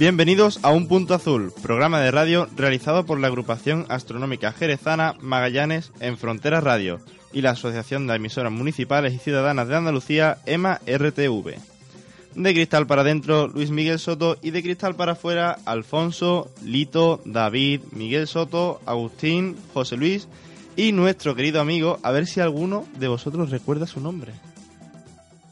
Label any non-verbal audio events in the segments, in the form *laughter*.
Bienvenidos a Un Punto Azul, programa de radio realizado por la agrupación astronómica jerezana Magallanes en Frontera Radio y la Asociación de Emisoras Municipales y Ciudadanas de Andalucía, EMA RTV. De cristal para adentro, Luis Miguel Soto y de cristal para afuera, Alfonso, Lito, David, Miguel Soto, Agustín, José Luis y nuestro querido amigo, a ver si alguno de vosotros recuerda su nombre.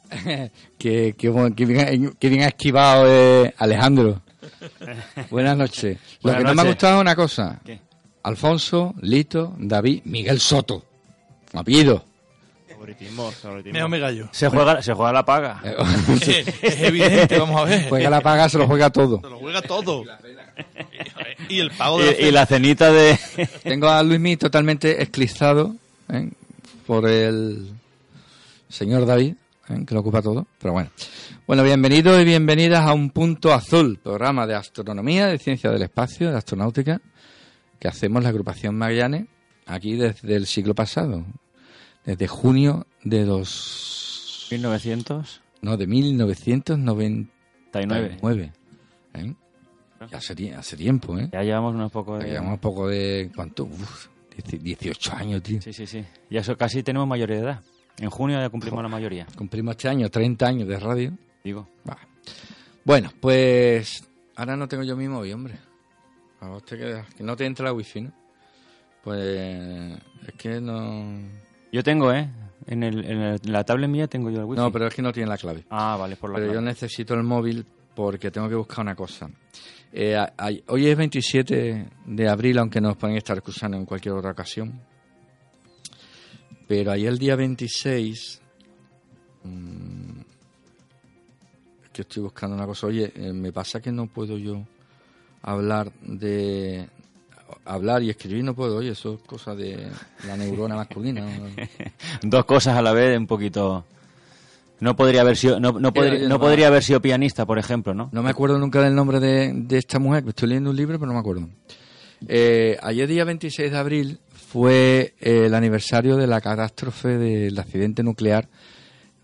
*laughs* que, que, bien ha esquivado eh, Alejandro. *laughs* Buenas noches. Lo Buenas que no me ha gustado es una cosa. ¿Qué? Alfonso, Lito, David, Miguel Soto. Apellido. Favoritismo, favoritismo. Mira, me gallo. Se juega, se juega la paga. Eh, *laughs* es evidente, vamos a ver. Juega la paga, se lo juega todo. Se lo juega todo. Y el pago de la Y, y cena. la cenita de... *laughs* Tengo a Luismi totalmente esclizado ¿eh? por el señor David, ¿eh? que lo ocupa todo. Pero bueno. Bueno, bienvenidos y bienvenidas a Un Punto Azul, programa de astronomía, de ciencia del espacio, de astronáutica, que hacemos la agrupación Magallanes aquí desde el siglo pasado, desde junio de dos... 1999. No, de 1999. ¿eh? Ya hace, hace tiempo, ¿eh? Ya llevamos unos pocos de... Llevamos poco de... ¿Cuánto? Uf, 18 años, tío. Sí, sí, sí. Ya eso casi tenemos mayoría de edad. En junio ya cumplimos la mayoría. Cumplimos este año 30 años de radio. Digo. Bueno, pues ahora no tengo yo mi móvil, hombre. A vos te queda- que no te entra la wifi, ¿no? Pues es que no... Yo tengo, ¿eh? En, el, en el- en la tablet mía tengo yo el wifi. No, pero es que no tiene la clave. Ah, vale, por la Pero yo necesito el móvil porque tengo que buscar una cosa. Eh, hoy es 27 de abril, aunque nos pueden estar escuchando en cualquier otra ocasión. Pero ayer el día 26... mm, es que estoy buscando una cosa. Oye, eh, me pasa que no puedo yo hablar de... Hablar y escribir no puedo, oye, eso es cosa de la *laughs* neurona masculina. *laughs* Dos cosas a la vez, un poquito... No podría haber sido, no, no, podría, yo no podría haber sido pianista, por ejemplo, ¿no? No me acuerdo nunca del nombre de, de esta mujer, estoy leyendo un libro, pero no me acuerdo. Eh, ayer día 26 de abril fue eh, el aniversario de la catástrofe del accidente nuclear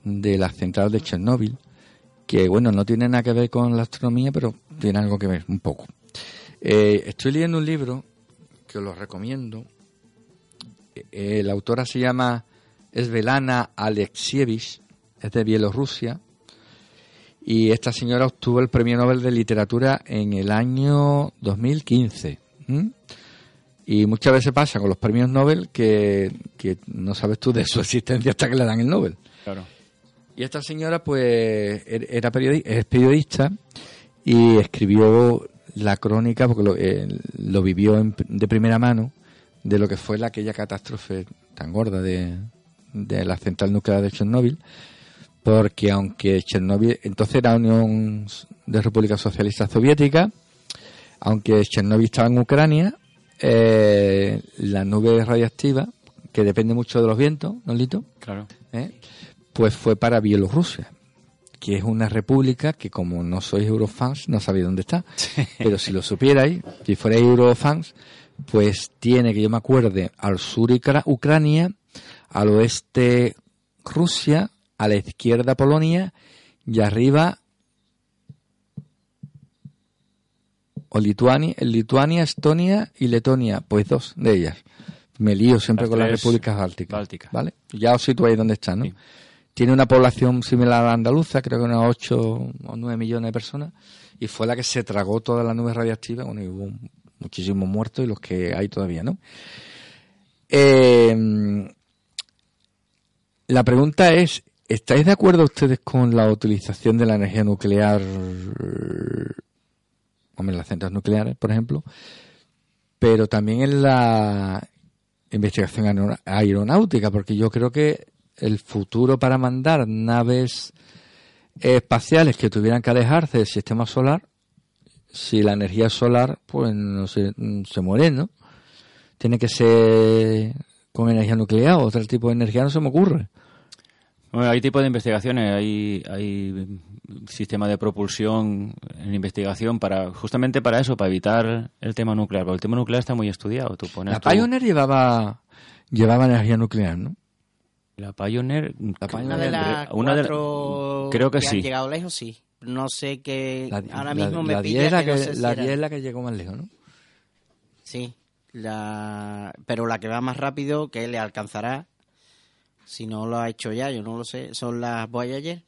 de la central de Chernóbil, que bueno, no tiene nada que ver con la astronomía, pero tiene algo que ver, un poco. Eh, estoy leyendo un libro que os lo recomiendo. Eh, la autora se llama Svelana Alexievich, es de Bielorrusia, y esta señora obtuvo el Premio Nobel de Literatura en el año 2015. ¿m? Y muchas veces pasa con los premios Nobel que, que no sabes tú de su existencia hasta que le dan el Nobel. Claro. Y esta señora, pues, er- era periodi- es periodista y escribió la crónica, porque lo, eh, lo vivió en- de primera mano, de lo que fue la, aquella catástrofe tan gorda de, de la central nuclear de Chernóbil, porque aunque Chernóbil, entonces era Unión de República Socialista Soviética, aunque Chernóbil estaba en Ucrania, eh, la nube radiactiva, que depende mucho de los vientos, ¿no, Lito? Claro. ¿eh? pues fue para Bielorrusia, que es una república que como no sois eurofans no sabéis dónde está. Pero si lo supierais, si fuerais eurofans, pues tiene, que yo me acuerde, al sur Ucra- Ucrania, al oeste Rusia, a la izquierda Polonia y arriba o Lituania, Lituania, Estonia y Letonia, pues dos de ellas. Me lío siempre Las con las repúblicas bálticas. bálticas. ¿Vale? Ya os situáis dónde están, ¿no? Sí. Tiene una población similar a la andaluza, creo que unos 8 o 9 millones de personas, y fue la que se tragó toda la nube radiactiva, bueno, y hubo muchísimos muertos y los que hay todavía, ¿no? Eh, la pregunta es, ¿estáis de acuerdo ustedes con la utilización de la energía nuclear, hombre, en las centrales nucleares, por ejemplo, pero también en la investigación aero- aeronáutica? Porque yo creo que el futuro para mandar naves espaciales que tuvieran que alejarse del sistema solar, si la energía solar, pues no se, se muere, ¿no? Tiene que ser con energía nuclear o otro tipo de energía, no se me ocurre. Bueno, hay tipos de investigaciones, hay, hay sistemas de propulsión en investigación para justamente para eso, para evitar el tema nuclear. Porque el tema nuclear está muy estudiado. Tú pones La tu- Pioneer llevaba, llevaba energía nuclear, ¿no? La Pioneer, La Pioneer, Una de las una de- cuatro creo que han sí. llegado lejos, sí. No sé qué... Ahora la- mismo me la pilla 10 es la que no que, sé si la era- 10 es la que llegó más lejos, ¿no? Sí, la... pero la que va más rápido, que le alcanzará, si no lo ha hecho ya, yo no lo sé, son las Voyager.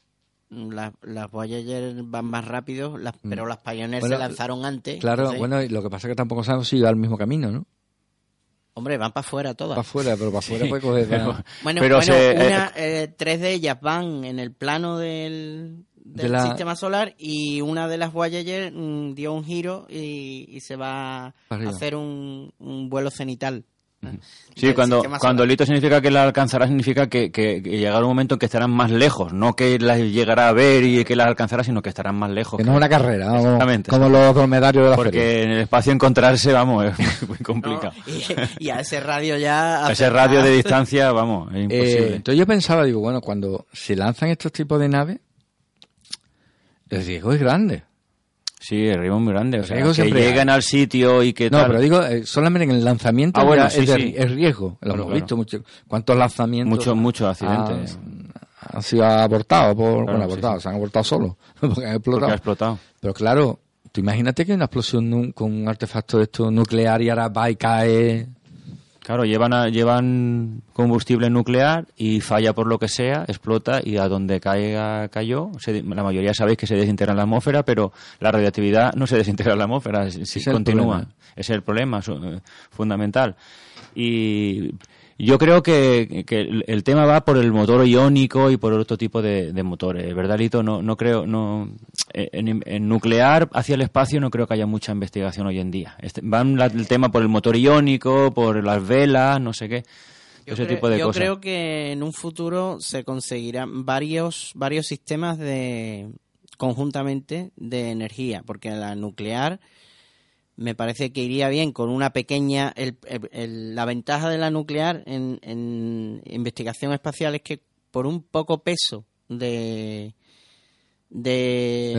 Las, las Voyager van más rápido, las, pero las Pioneer Mm. Bueno, se lanzaron antes. Claro, entonces, bueno, y lo que pasa es que tampoco sabemos si va al mismo camino, ¿no? Hombre, van para afuera todas. Para afuera, pero para afuera puede coger... *laughs* pero- Bueno, Pero bueno, se- una, eh, tres de ellas van en el plano del, del De la- sistema solar y una de las Voyager mm, dio un giro y, y se va a hacer un, un vuelo cenital. Sí, cuando, cuando el hito significa que la alcanzará, significa que, que, que llegará un momento en que estarán más lejos. No que las llegará a ver y que las alcanzará, sino que estarán más lejos. Que no es una carrera, Exactamente. como los dromedarios de la feria. Porque en el espacio encontrarse, vamos, es muy, muy ¿no? complicado. *laughs* Y, y a ese radio ya... A ese radio de distancia, vamos, es Eh, imposible. entonces yo pensaba, digo, bueno, cuando se lanzan estos tipos de naves, el riesgo es grande. Sí, el riesgo es muy grande. O sea, que siempre hay. lleguen al sitio y que No, tal. pero digo, eh, solamente en el lanzamiento Ah, bueno, ya sí, es, de- sí. es riesgo. Lo Claro, hemos claro. visto mucho. ¿Cuántos lanzamientos? Muchos, muchos accidentes. Han, han sido abortados, por, bueno, sí, abortados, sí. se han abortado solos, *laughs* porque han explotado. porque ha explotado. Pero claro, tú imagínate que una explosión con un artefacto de esto nuclear y ahora va y cae. Claro, llevan, a- llevan combustible nuclear y falla por lo que sea, explota y a donde caiga cayó. se- la mayoría sabéis que se desintegra en la atmósfera, pero la radioactividad no se desintegra en la atmósfera, si, es continúa. Ese es el problema eh, fundamental. Y yo creo que, que el, el tema va por el motor iónico y por otro tipo de, de motores, ¿verdad, Lito? No, no creo, no, en, en nuclear hacia el espacio no creo que haya mucha investigación hoy en día. Este, van la- el tema por el motor iónico, por las velas, no sé qué, Yo, ese creo, tipo de yo cosas. creo que en un futuro se conseguirán varios, varios sistemas de conjuntamente de energía, porque la nuclear me parece que iría bien con una pequeña... el- la ventaja de la nuclear en, en investigación espacial es que por un poco peso de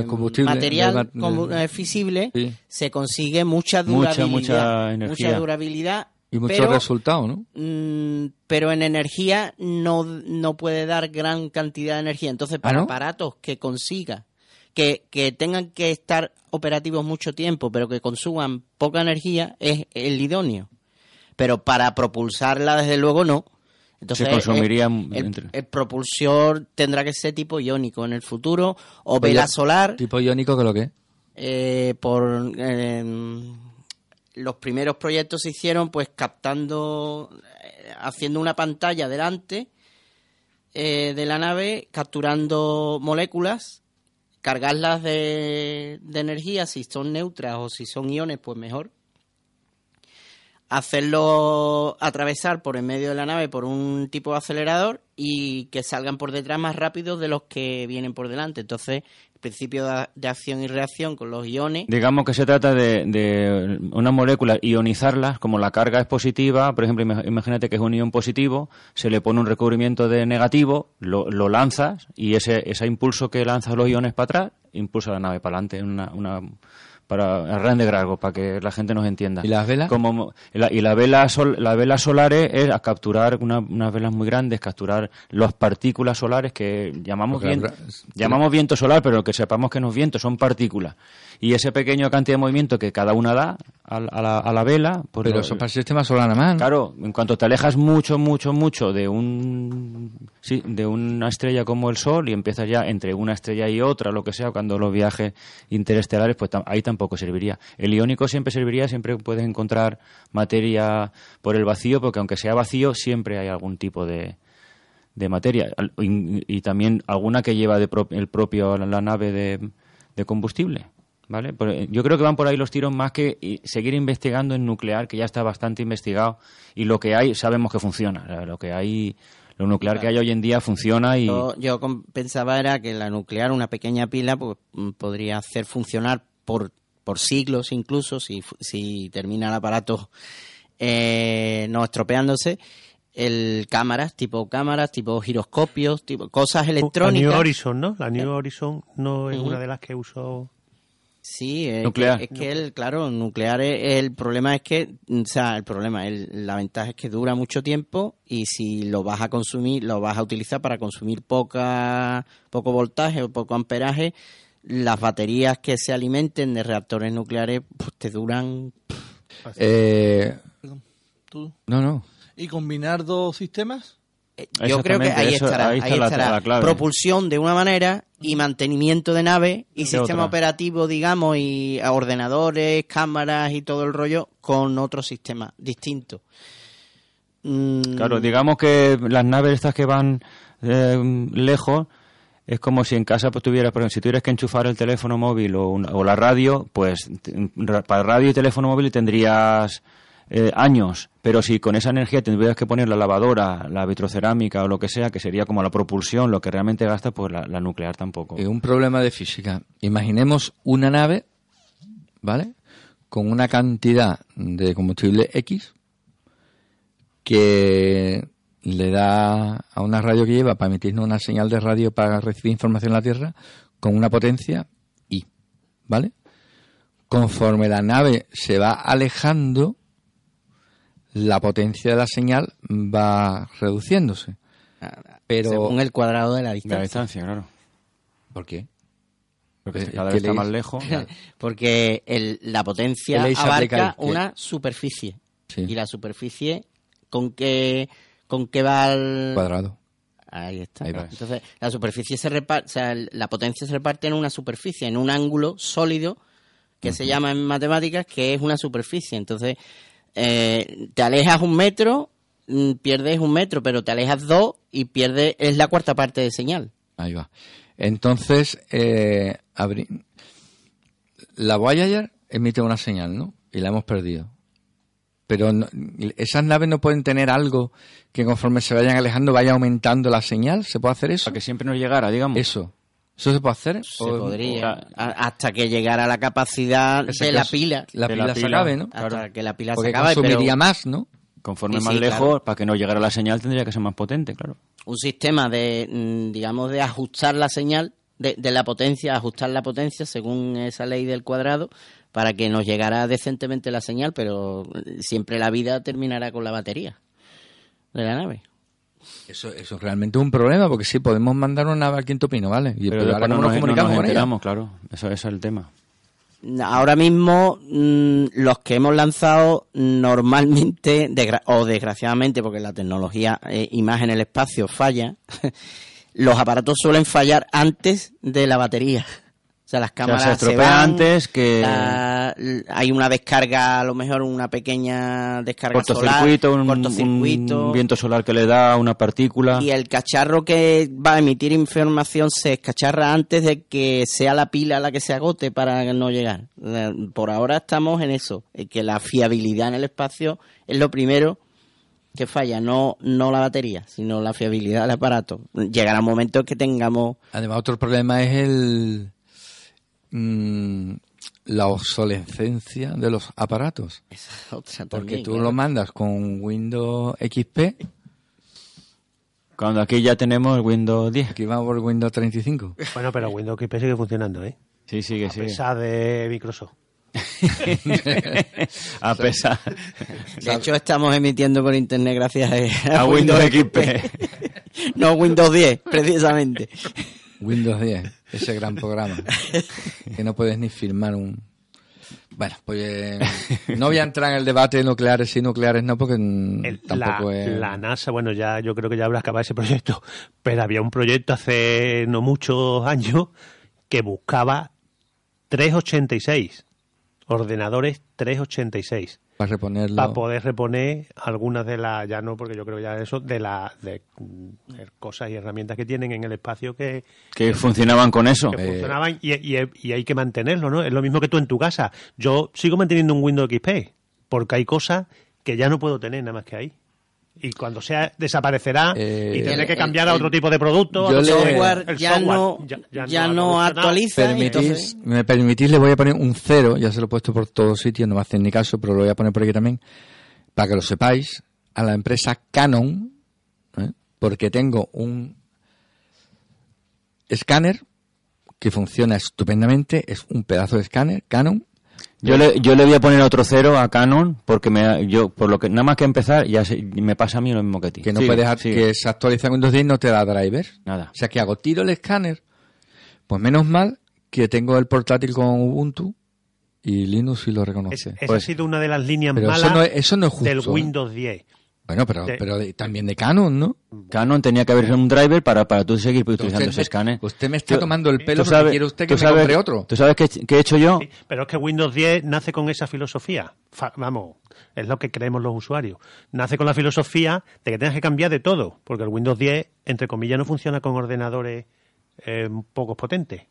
combustible, material eh, fisible Sí. se consigue mucha Mucha, durabilidad mucha energía. mucha durabilidad Y muchos pero, resultados, ¿no? mm, pero en energía no, no puede dar gran cantidad de energía entonces para ¿Ah, no? aparatos que consiga que, que tengan que estar operativos mucho tiempo pero que consuman poca energía es el idóneo pero para propulsarla desde luego no. Entonces Se consumiría el, el- entre- el propulsor tendrá que ser tipo iónico en el futuro o vela solar. Tipo iónico que lo que es. eh, por eh, los primeros proyectos se hicieron pues captando eh, haciendo una pantalla delante eh, de la nave capturando moléculas cargarlas de, de energía si son neutras o si son iones pues mejor hacerlo atravesar por en medio de la nave por un tipo de acelerador y que salgan por detrás más rápido de los que vienen por delante. Entonces, el principio de, acción y reacción con los iones. Digamos que se trata de, de una molécula ionizarlas, como la carga es positiva, por ejemplo, ima- imagínate que es un ion positivo, se le pone un recubrimiento de negativo, lo, lo lanzas y ese, ese impulso que lanzas los iones para atrás, impulsa la nave para adelante, una, una, para a grandes rasgos, para que la gente nos entienda. ¿Y las velas? Como, mo- la- y la vela sol, las velas solares es a capturar una- unas velas muy grandes, capturar las partículas solares que llamamos llamamos viento solar, pero que sepamos que no es viento, son partículas. Y ese pequeño cantidad de movimiento que cada una da a, la- a la, a la vela, pues Pero eso para el sistema solar nada más. ¿no? Claro, en cuanto te alejas mucho, mucho, mucho de un sí, de una estrella como el Sol y empiezas ya entre una estrella y otra, lo que sea, cuando los viajes interestelares, pues tam- ahí tampoco serviría. El iónico siempre serviría, siempre puedes encontrar materia por el vacío, porque aunque sea vacío, siempre hay algún tipo de, de materia. Y, y también alguna que lleva de pro- el propio la nave de, de combustible. ¿Vale? Por- eh, yo creo que van por ahí los tiros más que seguir investigando en nuclear, que ya está bastante investigado, y lo que hay sabemos que funciona. Lo que hay, lo nuclear que hay hoy en día funciona y Yo, pensaba era que la nuclear, una pequeña pila, pues mm, podría hacer funcionar por, por siglos incluso, si, fu- si termina el aparato eh, no estropeándose, el cámaras, tipo cámaras, tipo giroscopios, tipo cosas La New electrónicas. Horizon, ¿no? La New Horizon no es una de las que usó. Sí, es Nuclear. Que, es que el, claro, nuclear es, el problema es que, o sea, el problema, el- la ventaja es que dura mucho tiempo y si lo vas a consumir, lo vas a utilizar para consumir poca, poco voltaje o poco amperaje, las baterías que se alimenten de reactores nucleares pues, te duran Eh, Tú. no, no. ¿Y combinar dos sistemas? Eh, Yo creo que ahí eso- estará, ahí está estará. la clave. propulsión de una manera y mantenimiento de nave y De sistema otra. operativo, digamos, y ordenadores, cámaras y todo el rollo con otro sistema distinto. Mm, Claro, digamos que las naves estas que van eh, lejos es como si en casa pues tuvieras, por ejemplo, si tuvieras que enchufar el teléfono móvil o, un- o la radio, pues para radio y teléfono móvil tendrías eh, años, pero si con esa energía tendrías que poner la lavadora, la vitrocerámica o lo que sea, que sería como la propulsión, lo que realmente gasta, pues la, la nuclear tampoco. Es un problema de física. Imaginemos una nave, ¿vale? Con una cantidad de combustible X que le da a una radio que lleva para emitirnos una señal de radio para recibir información en la Tierra con una potencia I, ¿vale? Conforme la nave se va alejando, la potencia de la señal va reduciéndose. Pero según el cuadrado de la De la distancia. distancia, claro. ¿Por qué? Porque Eh, cada ¿qué vez está lees? más lejos. *laughs* Porque el- la potencia ¿Qué ley se aplica abarca una superficie. Sí. Y la superficie, ¿con qué, con qué va el...? Cuadrado. Ahí está. Ahí. Entonces, la superficie se reparte, o sea, la potencia se reparte en una superficie, en un ángulo sólido que se llama en matemáticas que es una superficie. Entonces, eh, te alejas un metro, mm, pierdes un metro, pero te alejas dos y pierdes, es la cuarta parte de señal. Ahí va. Entonces, eh, abri- la Voyager emite una señal, ¿no? Y la hemos perdido. Pero no- esas naves no pueden tener algo que conforme se vayan alejando vaya aumentando la señal. ¿Se puede hacer eso? Para que siempre nos llegara, digamos. Eso. ¿Eso se puede hacer? Se O- podría. o- hasta que llegara la capacidad de la pila. La De pila, la se acabe, ¿no? Hasta que la pila Porque se acabe, pero consumiría más, ¿no? Conforme Sí, más lejos, claro. para que no llegara la señal, tendría que ser más potente, claro. un sistema de, mm, digamos, de ajustar la señal, de, de la potencia, ajustar la potencia según esa ley del cuadrado, para que nos llegara decentemente la señal, pero siempre la vida terminará con la batería de la nave. Eso, eso es realmente un problema, porque sí, podemos mandar una nave al quinto pino, ¿vale? Y, Pero pero ahora después no ¿cómo nos, nos no comunicamos con ella? claro. Eso, eso es el tema. Ahora mismo, mm, los que hemos lanzado normalmente, desgra- o desgraciadamente, porque la tecnología eh, y más en el espacio falla, *laughs* los aparatos suelen fallar antes de la batería. O sea, las cámaras se se van, antes que- la- hay una descarga, a lo mejor una pequeña descarga Cortocircuito, solar, un, cortocircuito, un viento solar que le da una partícula. y el cacharro que va a emitir información se escacharra antes de que sea la pila la que se agote para no llegar. Por ahora estamos en eso, que la fiabilidad en el espacio es lo primero que falla, no, no la batería, sino la fiabilidad del aparato. Llegará un momento que tengamos... Además, otro problema es el mm, la obsolescencia de los aparatos. Esa otra Porque tú claro. lo mandas con Windows XP, Cuando aquí ya tenemos Windows 10. aquí vamos por Windows 35. *laughs* Bueno, pero Windows XP sigue funcionando, ¿eh? Sí, sigue, A pesar de Microsoft. *laughs* A pesar. De hecho, estamos emitiendo por internet gracias a, *laughs* A Windows XP. no Windows 10, precisamente. Windows 10, ese gran programa. *laughs* que no puedes ni firmar un... Bueno, pues eh, no voy a entrar en el debate de nucleares y nucleares no, porque El- tampoco la, es... la NASA, bueno, ya yo creo que ya habrá acabado ese proyecto, pero había un proyecto hace no muchos años que buscaba 386, ordenadores 386, Para reponerlo... para poder reponer algunas de las, ya no, porque yo creo ya eso, de las de, de cosas y herramientas que tienen en el espacio que, Que funcionaban con eso. que Eh, funcionaban y, y- y hay que mantenerlo, ¿no? Es lo mismo que tú en tu casa. Yo sigo manteniendo un Windows XP porque hay cosas que ya no puedo tener nada más que ahí. Y cuando sea, desaparecerá Eh, y tendré el- que cambiar el- a otro tipo de producto. a yo otro le- software. software El ya, software no, ya- ya, ya no, evolucionado. actualiza. permitís, entonces- me permitís, le voy a poner un cero, ya se lo he puesto por todos sitios, no me hacen ni caso, pero lo voy a poner por aquí también, para que lo sepáis, a la empresa Canon, ¿eh? porque tengo un escáner que funciona estupendamente, es un pedazo de escáner Canon. Yo le, yo le voy a poner otro cero a Canon porque me, yo, por lo que, nada más que empezar, ya se- me pasa a mí lo mismo que a ti. que no Sigue, puedes sigue. que se actualiza Windows 10 y no te da drivers. Nada. O sea que hago tiro el escáner, pues menos mal que tengo el portátil con Ubuntu y Linux sí lo Es- reconoce. esa Pues- ha sido una de las líneas malas eso no, es, eso no es justo. del ¿eh? Windows 10. Bueno, pero, de- pero de- también de Canon, ¿no? Canon tenía que haber un driver para, para tú seguir utilizando Usted ese escáner. usted me está tomando el pelo porque sabes- quiere usted que me sabes- compre otro. ¿Tú sabes qué, qué he hecho yo? Sí, pero es que Windows 10 nace con esa filosofía. Fa- vamos, es lo que creemos los usuarios. Nace con la filosofía de que tengas que cambiar de todo, porque el Windows 10, entre comillas, no funciona con ordenadores eh, pocos potentes.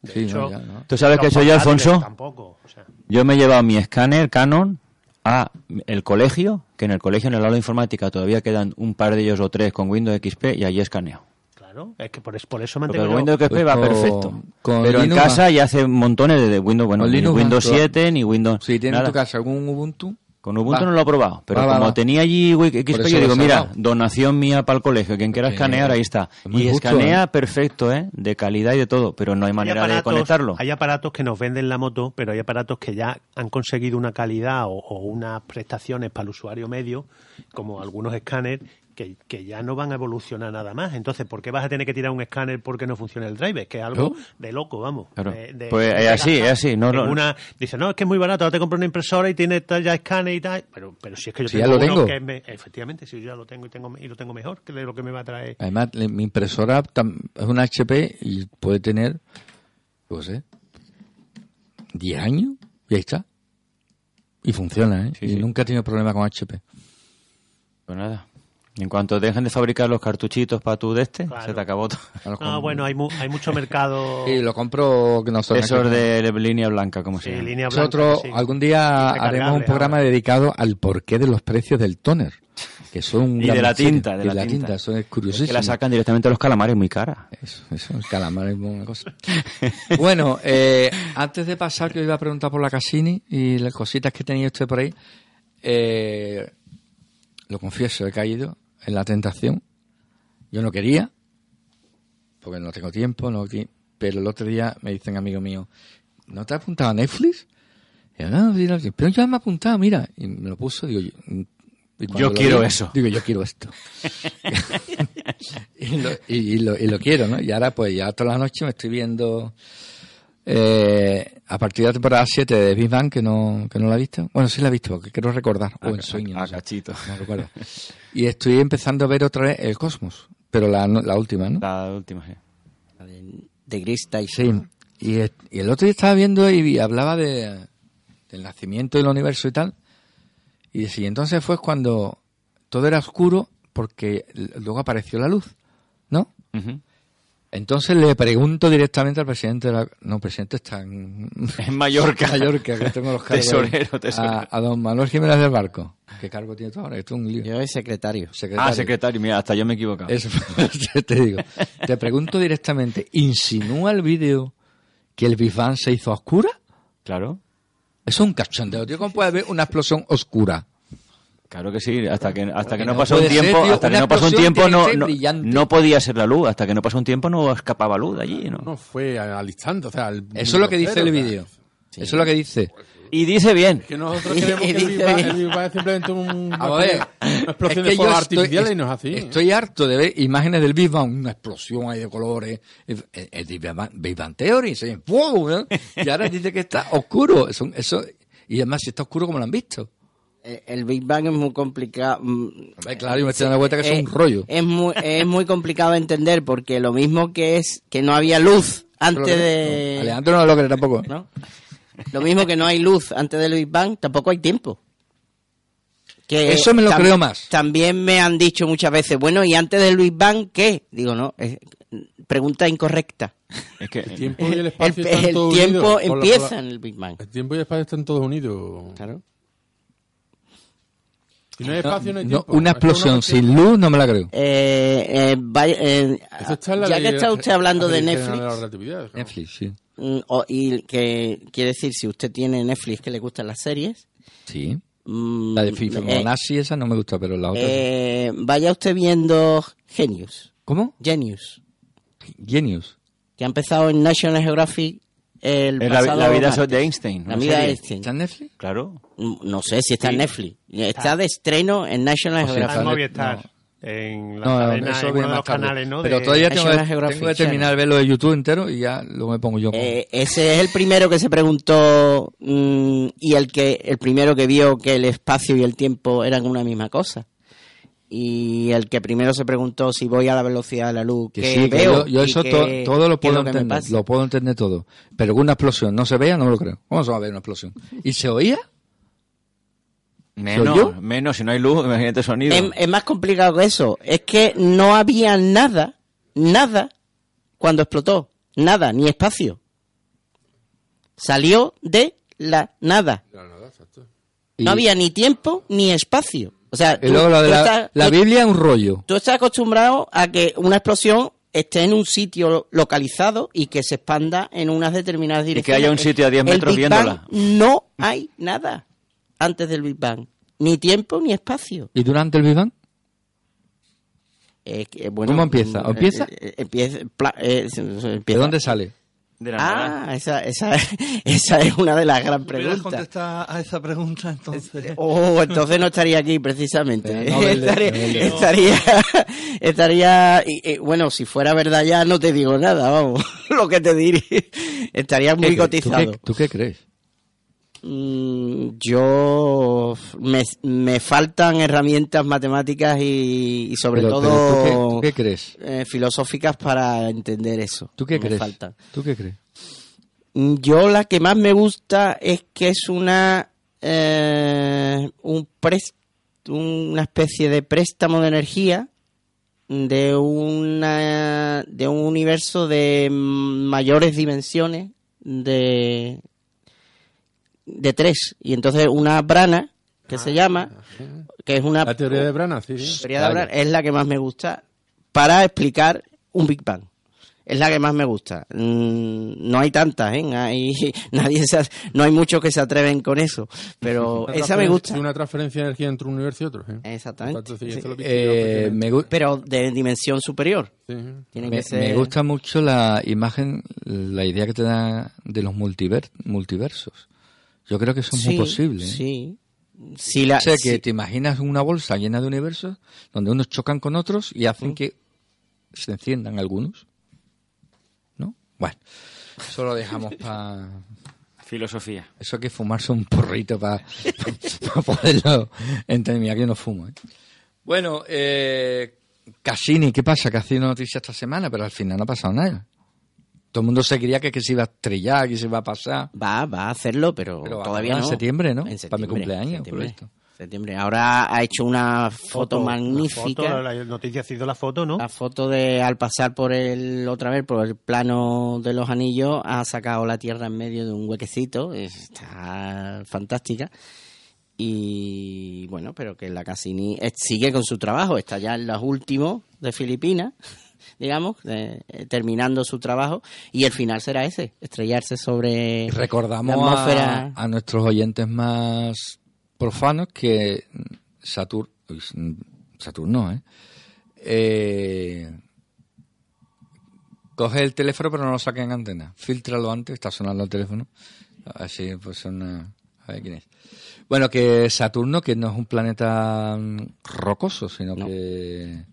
De Sí, hecho, no, ya, no. ¿Tú sabes qué he hecho yo, Alfonso? Tampoco. o sea, Yo me he llevado mi escáner Canon a el colegio, que en el colegio, en el aula de informática, todavía quedan un par de ellos o tres con Windows XP y allí escaneo. claro, es que por, es- por eso Porque mantengo el yo- Windows XP Pues va con- perfecto. con Pero en casa va- ya hace montones de Windows, bueno, ni Windows va todo. 7 ni Windows. Si tienes en tu casa algún Ubuntu, Con Ubuntu Va. no lo he probado, pero Va, va, como va. tenía allí Wix- Por XP, eso yo digo, mira, donación mía para el colegio, quien quiera escanear, ahí está. es Y justo, escanea ¿eh? perfecto, ¿eh? De calidad y de todo, pero no hay Hay manera de conectarlo. Hay aparatos que nos venden la moto, pero hay aparatos que ya han conseguido una calidad o, o unas prestaciones para el usuario medio, como algunos escáneres, que, que ya no van a evolucionar nada más. Entonces, ¿por qué vas a tener que tirar un escáner porque no funciona el driver? Que es algo ¿No? de loco, vamos. Claro. De- de- Pues es así, es así, no, no. una- dice, no, es que es muy barato, ahora te compro una impresora y tiene tal ya escáner y tal. Pero, pero si es que yo Si ya tengo lo uno tengo. que me- efectivamente, si yo ya lo tengo y, tengo y lo tengo mejor que de lo que me va a traer. además mi impresora es una HP y puede tener, no sé, 10 años y ahí está. Y funciona, ¿eh? Sí, y sí. nunca he tenido problema con HP. Pues nada. En cuanto dejen de fabricar los cartuchitos para tu de este, Claro. se te acabó todo. *laughs* No, bueno, hay, mu- hay mucho mercado. *laughs* Y lo compro que no son Esos de, línea blanca, como Sí, se llama. línea blanca, Nosotros sí. algún día haremos un programa ahora. dedicado al porqué de los precios del toner, *laughs* que son Y de la tinta, de Y la tinta. eso es Es curiosísimo. que la sacan directamente a los calamares, muy cara. Eso, eso, el calamar es una cosa. bueno, eh, antes de pasar, que os iba a preguntar por la Cassini y las cositas que tenía usted por ahí, eh, lo confieso, he caído en la tentación. Yo no quería, porque no tengo tiempo, no pero el otro día me dicen amigo mío, ¿no te has apuntado a Netflix? Y yo, no, mira, pero ya me he apuntado, mira, y me lo puso, digo, yo, quiero vi, eso. Digo, yo quiero esto. *laughs* *laughs* y, lo, y, y lo, y lo quiero, ¿no? Y ahora pues ya toda la noche me estoy viendo eh, a partir de la temporada 7 de Big Bang, que no, que no la he visto. Bueno, sí la he visto, porque quiero recordar. O en sueño. a no sé. cachito. No recuerdo. Y estoy empezando a ver otra vez el Cosmos, pero la, la última, ¿no? La última, sí. La de, de Gris Tyson. Sí. Y, y el otro día estaba viendo y, vi- hablaba de, del nacimiento del universo y tal. Y decía, y entonces fue cuando todo era oscuro porque luego apareció la luz, ¿no? Ujú. Entonces le pregunto directamente al presidente de la... No, presidente está en... En Mallorca. *laughs* Mallorca, que tengo los cargos. Tesorero, tesorero. A, a don Manuel Jiménez del Barco. ¿Qué cargo tiene tú ahora? Esto es un lío. Yo soy secretario. Secretario. Ah, secretario, mira, hasta yo me he equivocado. Eso *laughs* te digo. Te pregunto directamente, ¿insinúa el vídeo que el Big Bang se hizo a oscura? Claro, Eso es un cachondeo, tío. ¿Cómo puede haber una explosión oscura? Claro que sí. Hasta que, hasta que no no pasó un ser, tiempo, tío, hasta que no pasó un tiempo no, no, no podía ser la luz. Hasta que no pasó un tiempo no escapaba luz de allí, ¿no? No, fue al instante, o sea, al Eso es lo que dice cero, el vídeo. Eso es lo que dice. Y dice bien. Que nosotros creemos *laughs* que el Dice Big Bang, bien. el Big Bang es simplemente un, A ver, una explosión es de que estoy- artificiales y no es así. Estoy harto de ver imágenes del Big Bang, una explosión ahí de colores, el, el- el Big Bang, Big Bang Theory, se ¡wow! ¿no? y ahora dice que está oscuro. Eso, eso, y además, si está oscuro, como lo han visto? Eh, El Big Bang es muy complicado. mm, A ver, claro, yo me estoy dando cuenta que es un rollo. Es muy, es muy complicado de entender porque lo mismo que es que no había luz antes de... Alejandro no lo cree tampoco. ¿no? Lo mismo que no hay luz antes del Big Bang, tampoco hay tiempo. Que Eso me lo creo más. También me han dicho muchas veces, bueno, ¿y antes del Big Bang qué? Digo, no, es pregunta incorrecta. Es que *laughs* El tiempo y el El, espacio están el todos tiempo unidos. empieza la- en el Big Bang. El tiempo y el espacio están todos unidos. Claro. Si no hay espacio, no hay No, tiempo. una explosión sin luz no me la creo. Eh, eh, vaya- eh, ya que está usted hablando la de Netflix. Netflix, sí. mm, o- y que quiere decir, si usted tiene Netflix que le gustan las series, Sí. mm, La de FIFA eh, Nazi esa no me gusta, pero la otra. sí. eh, vaya usted viendo Genius. ¿Cómo? Genius. Genius. que ha empezado en National Geographic el la, pasado la vida martes. de Einstein. La vida de. Einstein. ¿Está en Netflix? Claro. No sé si está en Netflix. Está de estreno en National O sea, Está Geographic. en la No, cadena, eso en uno de los canales, ¿no? Pero De- todavía tengo, Geographic tengo que terminar de verlo de YouTube entero y ya luego me pongo yo. Eh, ese es el primero que se preguntó mm, y el que el primero que vio que el espacio y el tiempo eran una misma cosa. Y el que primero se preguntó si voy a la velocidad de la luz, Que ¿qué sí, que veo? yo, eso to- todo lo puedo entender, lo puedo entender todo. Pero que una explosión no se vea, no lo creo. ¿Cómo se va a ver una explosión? ¿Y se oía? Menos, menos, si no hay luz, imagínate sonido. Es, es más complicado que eso. Es que no había nada, nada, cuando explotó. Nada, ni espacio. Salió de la nada. Y, No había ni tiempo ni espacio. O sea, y luego lo de tú la, estás- la tú- Biblia es un rollo. tú estás acostumbrado a que una explosión esté en un sitio localizado y que se expanda en unas determinadas que direcciones. haya un sitio a 10 El metros Bang viéndola. no hay nada antes del Big Bang. Ni tiempo ni espacio. ¿Y durante el Big Bang? Eh, que, bueno, ¿Cómo empieza? mm, ¿Empieza? eh, eh, empieza, pla- eh, ¿De dónde sale? De la. Ah, esa, esa, *laughs* esa es una de las gran ¿Pudieras preguntas. contestar a esa pregunta entonces? *laughs* Oh, entonces no estaría aquí precisamente. Eh, no, estaría, estaría, *laughs* estaría- y- y, bueno, si fuera verdad ya no te digo nada, vamos, lo que te diré. Estaría muy ¿Qué- cotizado. ¿Tú qué, tú qué crees? Yo me, me faltan herramientas matemáticas y, y sobre Pero- todo pero ¿tú, qué, tú qué crees? eh, filosóficas para entender eso. ¿Tú qué Me crees? faltan. ¿Tú qué crees? Mm, Yo la que más me gusta es que es una eh, un pres- una especie de préstamo de energía de una de un universo de mayores dimensiones de de tres y entonces una brana que se llama que es una La teoría de Brana, sí, sí. teoría de Brana, es la que más me gusta para explicar un Big Bang. Es la que más me gusta. Mm, no hay tantas, ¿eh? Hay, *laughs* nadie se, no hay muchos que se atreven con eso, pero *laughs* esa me gusta. Una transferencia de energía entre un universo y otro. ¿eh? Exactamente. Sí. Eh, me, Pero de dimensión superior. Sí, me, que ser. me gusta mucho la imagen, la idea que te da de los multiver- multiversos. Yo creo que eso es Sí, muy posible. ¿eh? Sí. Si la, O sea, que si- te imaginas una bolsa llena de universos donde unos chocan con otros y hacen Mm. que se enciendan algunos. ¿No? Bueno, eso lo dejamos *laughs* para... Filosofía. Eso hay que fumarse un porrito para poderlo entender. Mira que yo no fumo. ¿eh? Bueno, eh, Cassini, ¿qué pasa? Que ha sido noticia esta semana, pero al final no ha pasado nada. Todo el mundo se creía que, que se iba a estrellar, que se iba a pasar. Va, va a hacerlo, pero, Pero todavía no. en septiembre, ¿no? En Para mi septiembre, cumpleaños, por septiembre, esto. septiembre. Ahora ha hecho una foto, la magnífica. foto, la noticia ha sido la foto, ¿no? La foto de al pasar por el otra vez por el plano de los anillos ha sacado la Tierra en medio de un huequecito, está fantástica. Y bueno, pero que la Cassini eh, sigue con su trabajo, está ya en los últimos de Filipinas, digamos, eh, eh, terminando su trabajo y el final será ese, estrellarse sobre recordamos la atmósfera. a, a nuestros oyentes más profanos que Saturno, Saturno, ¿eh? Eh, Coge el teléfono pero no lo saque en antena. Filtralo antes, está sonando el teléfono. Así pues suena... A ver quién es. Bueno, que Saturno, que no es un planeta mm, rocoso, sino No. que,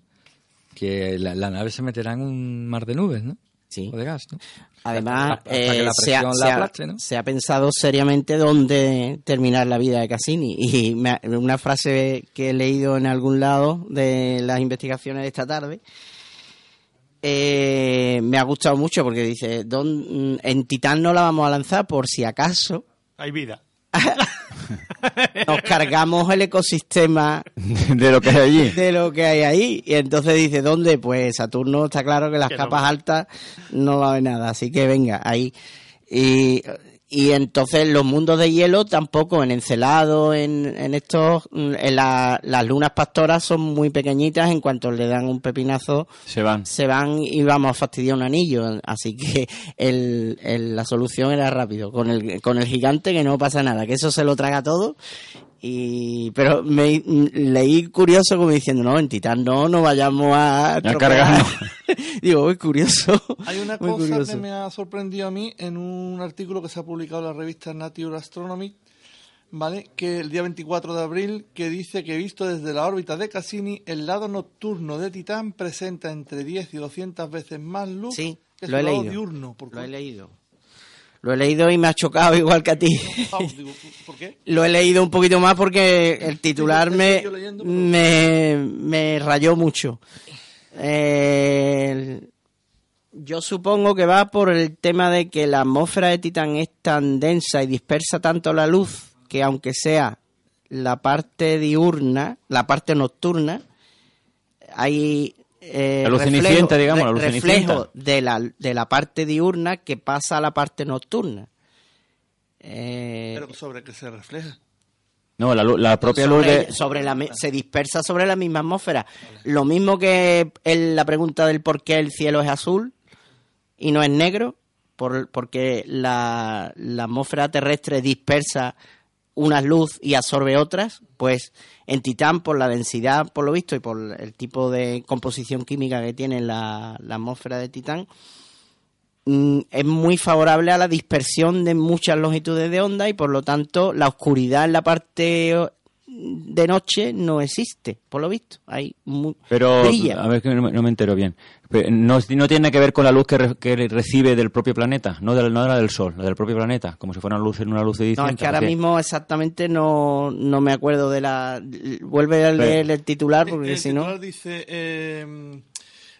que la, la nave se meterá en un mar de nubes, ¿no? Sí. O de gas, ¿no? Además, Hasta- hasta que eh, se, ha, presión se la ha- aplaste, ¿no? se ha pensado seriamente dónde terminar la vida de Cassini. Y me ha- una frase que he leído en algún lado de las investigaciones de esta tarde eh, me ha gustado mucho porque dice: "Don- En Titán no la vamos a lanzar por si acaso Hay vida. *laughs* *laughs* nos cargamos el ecosistema *laughs* de lo que hay allí. de lo que hay ahí. Y entonces dice, ¿dónde? Pues Saturno está claro que las Que capas altas no va a haber nada, así que venga, ahí. Y, y entonces los mundos de hielo tampoco, en Encelado, en, en estos, mm, en la- las lunas pastoras son muy pequeñitas, en cuanto le dan un pepinazo Se van. se van y vamos a fastidiar un anillo. Así que el, el- la solución era rápido. Con el, con el gigante que no pasa nada, que eso se lo traga todo Y, pero me leí curioso como diciendo, no, en Titán no, no vayamos a, A tropear". cargarnos. *laughs* Digo, muy curioso. Hay una Muy cosa curioso. que me ha sorprendido a mí en un artículo que se ha publicado en la revista Nature Astronomy, ¿vale? Que el día 24 de abril, que dice que visto desde la órbita de Cassini, el lado nocturno de Titán presenta entre 10 y 200 veces más luz Sí, que lo he su lado leído. diurno. ¿Por Lo he leído. Lo he leído y me ha chocado igual que a ti. Ah, digo, ¿Por qué? *laughs* Lo he leído un poquito más porque el titular me, yo leyendo, pero- me, me rayó mucho. Eh, yo supongo que va por el tema de que la atmósfera de Titán es tan densa y dispersa tanto la luz que aunque sea la parte diurna, la parte nocturna, hay eh, La luz reflejo- cenicienta, digamos, la luz reflejo cenicienta. de la, de la parte diurna que pasa a la parte nocturna. Eh, Pero sobre que se refleja. No, la, la propia luz sobre, de... sobre la, se dispersa sobre la misma atmósfera. Lo mismo que la pregunta del por qué el cielo es azul y no es negro, por, porque la, la atmósfera terrestre dispersa unas luz y absorbe otras, pues en Titán, por la densidad, por lo visto, y por el tipo de composición química que tiene la, la atmósfera de Titán, mm, es muy favorable a la dispersión de muchas longitudes de onda y por lo tanto la oscuridad en la parte de noche no existe, por lo visto. Hay mu- Pero, brilla. a ver que no, me- no me entero bien. Pero No, no tiene que ver con la luz que, re- que recibe del propio planeta, no de, la- no de la del Sol, la del propio planeta, como si fuera una luz en una luz de No, es que ahora porque- mismo exactamente no, no me acuerdo de la... Vuelve a leer el titular porque si no... titular dice, eh,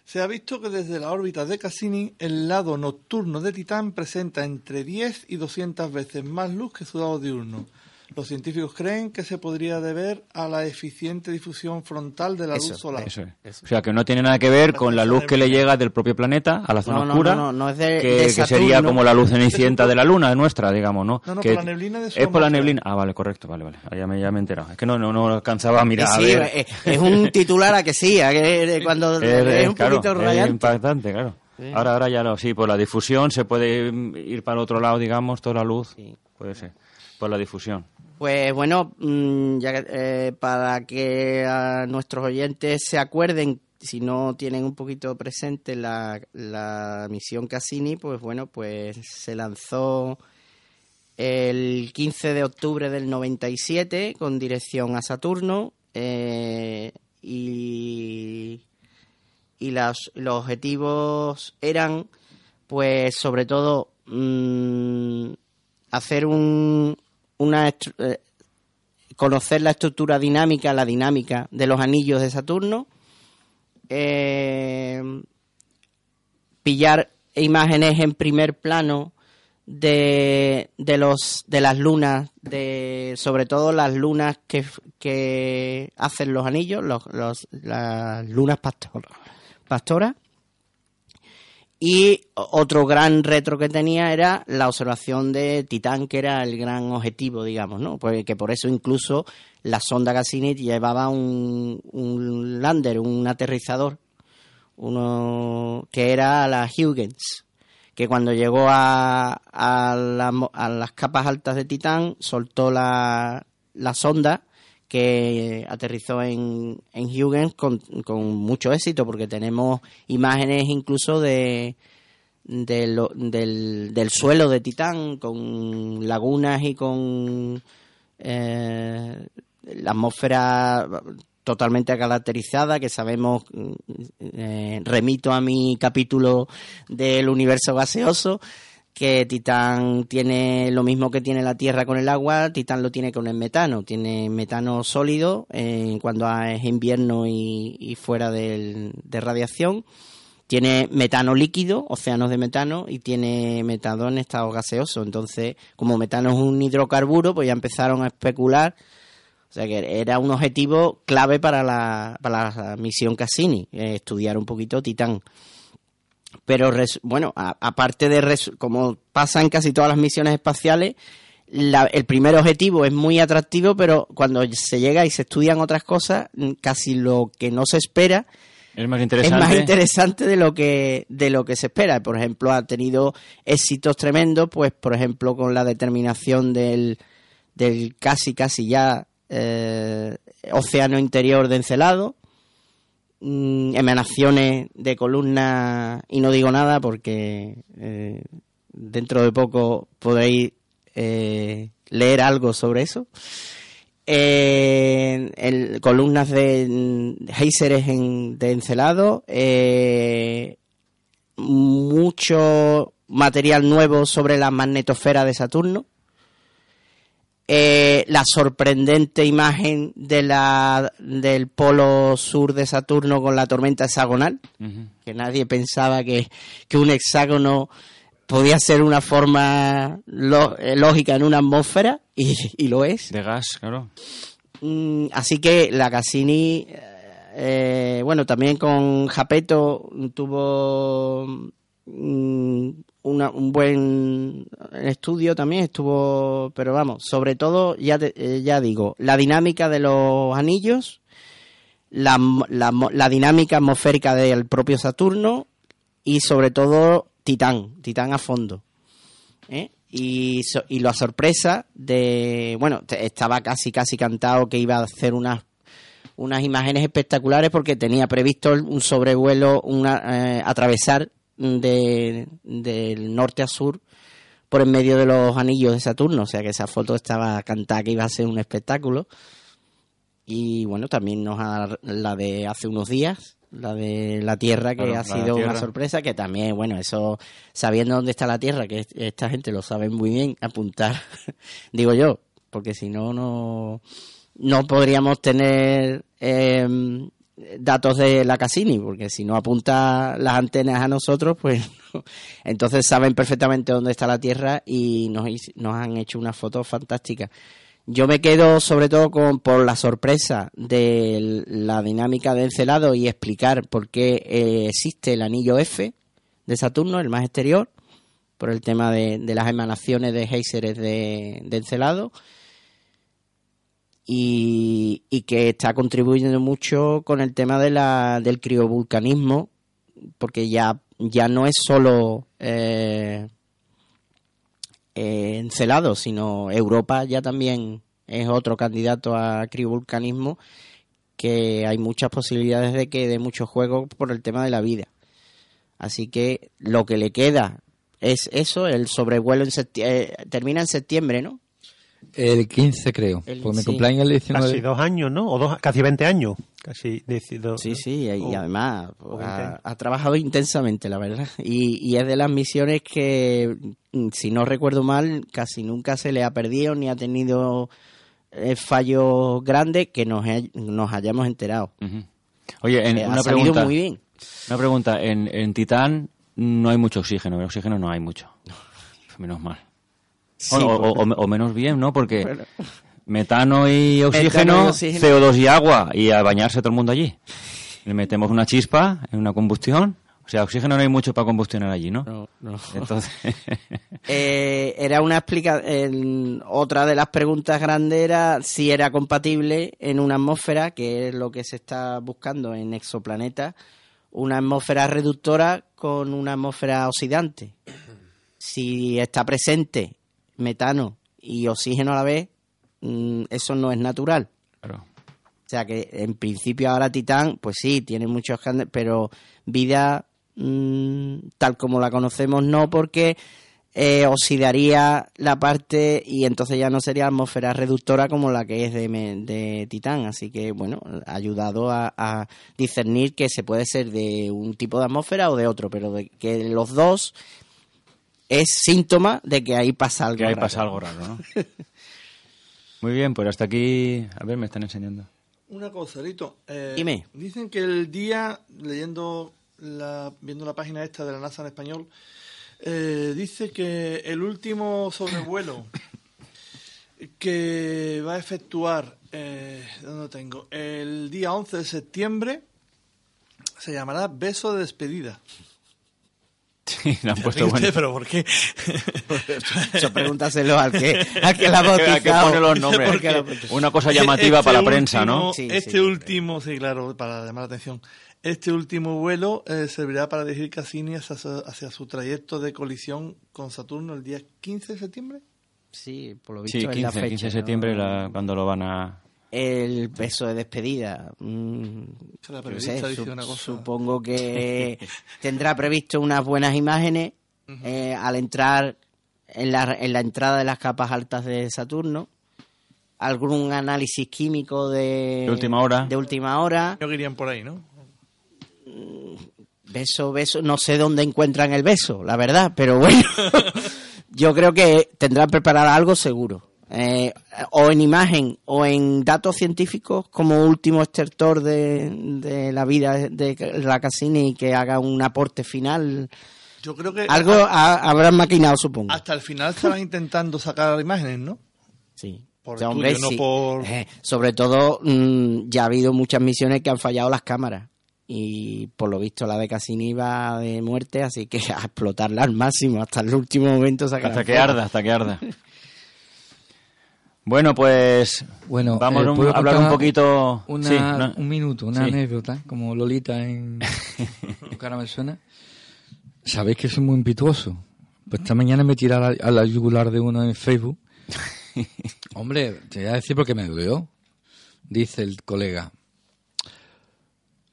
se ha visto que desde la órbita de Cassini el lado nocturno de Titán presenta entre 10 y 200 veces más luz que su lado diurno. Los científicos creen que se podría deber a la eficiente difusión frontal de la Eso, luz solar. Eso es. O sea, que no tiene nada que ver con la luz que le llega del propio planeta a la zona No, no, oscura, no, no, no es de- que, de que sería como la luz cenicienta de la luna nuestra, digamos, ¿no? No, no, que por la neblina de Es por la neblina. Ah, vale, correcto, vale, vale. Ya me, ya me he enterado. Es que no, no, no alcanzaba a mirar. Sí, a ver. es, es un titular a que sí, a que *laughs* cuando Eh, es un claro, poquito es rayante. impactante, claro. Ahora, ahora ya lo, sí, por la difusión se puede ir para el otro lado, digamos, toda la luz. Sí. Puede ser. Por la difusión. Pues bueno, mm, ya eh, para que nuestros oyentes se acuerden, si no tienen un poquito presente la, misión Cassini, pues bueno, pues se lanzó el 15 de octubre del 97 con dirección a Saturno eh, y, y los objetivos eran, pues sobre todo, mm, hacer un, una eh, conocer la estructura dinámica, la dinámica de los anillos de Saturno, eh, pillar imágenes en primer plano de, de los de las lunas, de sobre todo las lunas que, que hacen los anillos, los, las lunas pastor- pastoras. Y otro gran retro que tenía era la observación de Titán, que era el gran objetivo, digamos, ¿no? Pues que por eso incluso la sonda Cassini llevaba un, un lander, un aterrizador, uno que era la Huygens, que cuando llegó a, a, a las capas altas de Titán soltó la, la sonda que aterrizó en, en Huygens con, con mucho éxito porque tenemos imágenes incluso de, del, del suelo de Titán con lagunas y con eh, la atmósfera totalmente caracterizada que sabemos eh, remito a mi capítulo del universo gaseoso que Titán tiene lo mismo que tiene la Tierra con el agua, Titán lo tiene con el metano, tiene metano sólido eh, cuando es invierno y, fuera del- de radiación, tiene metano líquido, océanos de metano, y tiene metano en estado gaseoso. Entonces, como metano es un hidrocarburo, pues ya empezaron a especular. O sea que era un objetivo clave para la, para la misión Cassini, eh, estudiar un poquito Titán. Pero res- bueno, aparte de res- como pasa en casi todas las misiones espaciales, la- el primer objetivo es muy atractivo, pero cuando se llega y se estudian otras cosas, mm, casi lo que no se espera Es más es interesante. más interesante de lo que de lo que se espera. Por ejemplo, ha tenido éxitos tremendos, pues por ejemplo con la determinación del, del casi casi ya eh, océano interior de Encelado, mm, emanaciones de columnas, y no digo nada porque eh, dentro de poco podréis eh, leer algo sobre eso. Eh, el- columnas de mm, géiseres en- de Encelado, eh, mucho material nuevo sobre la magnetosfera de Saturno. Eh, la sorprendente imagen de la, del polo sur de Saturno con la tormenta hexagonal, que nadie pensaba que, que un hexágono podía ser una forma lo- eh, lógica en una atmósfera, y, y lo es. De gas, claro. Mm, así que la Cassini, eh, bueno, también con Japeto tuvo mm, una- un buen estudio también, estuvo, pero vamos, sobre todo, ya, te- eh, ya digo, la dinámica de los anillos, la, la dinámica atmosférica del propio Saturno y sobre todo Titán, Titán a fondo. ¿eh? Y, so- la sorpresa de, bueno, estaba casi, casi cantado que iba a hacer unas unas imágenes espectaculares porque tenía previsto un sobrevuelo, una, eh, atravesar de, del norte a sur por en medio de los anillos de Saturno, o sea que esa foto estaba cantada que iba a ser un espectáculo. Y bueno, también nos ha la de hace unos días, la de la Tierra, que Claro, ha sido una sorpresa, que también, bueno, eso, sabiendo dónde está la Tierra, que es- esta gente lo sabe muy bien, apuntar, *laughs* digo yo, porque si no, no, no podríamos tener eh, datos de la Cassini, porque si no apunta las antenas a nosotros, pues *laughs* entonces saben perfectamente dónde está la Tierra y nos, nos han hecho unas fotos fantásticas. Yo me quedo sobre todo con, por la sorpresa de la dinámica de Encelado y explicar por qué eh, existe el anillo F de Saturno, el más exterior, por el tema de, las emanaciones de géiseres de Encelado y, y que está contribuyendo mucho con el tema de la, del criovulcanismo, porque ya, ya no es solo eh, eh, Encelado, sino Europa ya también es otro candidato a criovulcanismo, que hay muchas posibilidades de que dé mucho juego por el tema de la vida. Así que lo que le queda es eso, el sobrevuelo en septi- eh, termina en septiembre, ¿no? El 15 creo, El- porque mi sí. cumpleaños el 19. Casi dos años, ¿no? O dos, casi 20 años. Casi decido. Sí, sí, y, y Oh. además ha, trabajado intensamente, la verdad. Y, y es de las misiones que, mm, si no recuerdo mal, casi nunca se le ha perdido ni ha tenido eh, fallos grandes que nos, he- nos hayamos enterado. Oye, en, Eh, una ha salido pregunta. muy bien. Una pregunta. En, en Titán no hay mucho oxígeno. En oxígeno no hay mucho. Menos mal. Sí, o, menos bien, ¿no? Porque metano y oxígeno, Metano y oxígeno. CO2 y agua, y a bañarse todo el mundo allí. Le metemos una chispa en una combustión. O sea, oxígeno no hay mucho para combustionar allí, ¿no? No, no. Entonces, *laughs* Eh, era una explica otra de las preguntas grandes era si era compatible en una atmósfera, que es lo que se está buscando en exoplanetas, una atmósfera reductora con una atmósfera oxidante. Si está presente metano y oxígeno a la vez, mm, eso no es natural. claro. O sea que en principio ahora Titán, pues sí, tiene muchos pero vida mm, tal como la conocemos no, porque eh, oxidaría la parte y entonces ya no sería atmósfera reductora como la que es de, de Titán. Así que, bueno, ha ayudado a, a discernir que se puede ser de un tipo de atmósfera o de otro, pero de que los dos es síntoma de que ahí pasa algo. Que ahí raro. pasa algo raro, ¿no? *laughs* Muy bien, pues hasta aquí... A ver, me están enseñando. Una cosa, Rito. eh, Dime. Dicen que el día, leyendo la, viendo la página esta de la NASA en español, eh, dice que el último sobrevuelo *laughs* que va a efectuar, eh, ¿dónde tengo? El día 11 de septiembre se llamará Beso de Despedida. *laughs* Sí, le han puesto bueno. ¿Pero por qué? *laughs* Eso pregúntaselo al que, al que la ha *laughs* que bautizado. pone los nombres. Al que la ha bautizado. Una cosa llamativa Este para la prensa, ¿no? último- Sí, este sí. último, sí, claro, para llamar la atención. Este último vuelo eh, servirá para dirigir Cassini hacia, su- hacia su trayecto de colisión con Saturno el día 15 de septiembre. Sí, por lo visto Sí, es 15, la fecha. 15 de ¿no? septiembre la- cuando lo van a... el beso de despedida. Mm, Que la yo periodista sé, dice su- una cosa. Supongo que *laughs* tendrá previsto unas buenas imágenes eh, al entrar en la, en la entrada de las capas altas de Saturno. Algún análisis químico de, De última hora. De última hora. No irían por ahí, ¿no? Beso, beso. No sé dónde encuentran el beso, la verdad, pero bueno. *laughs* *laughs* yo creo que tendrán preparado algo seguro. Eh, o en imagen o en datos científicos como último extertor de, de la vida de la Cassini que haga un aporte final. Yo creo que Algo ha- habrán maquinado, supongo. hasta el final estarán *laughs* intentando sacar imágenes, ¿no? Sí. Por O sea, estudio, no sí. por- Eh, sobre todo, mm, ya ha habido muchas misiones que han fallado las cámaras. Y por lo visto la de Cassini va de muerte, así que *laughs* a explotarla al máximo, hasta el último momento sacar Hasta que arda, hasta que arda. *laughs* Bueno, pues Bueno, vamos eh, a un- ¿puedo a hablar un poquito. una- Sí, un minuto, una Sí. anécdota, como Lolita en Cara me suena. Sabéis que soy muy impetuoso. Pues esta mañana me tiré a la, a la yugular de uno en Facebook. *laughs* Hombre, te voy a decir porque me dolió. Dice el colega.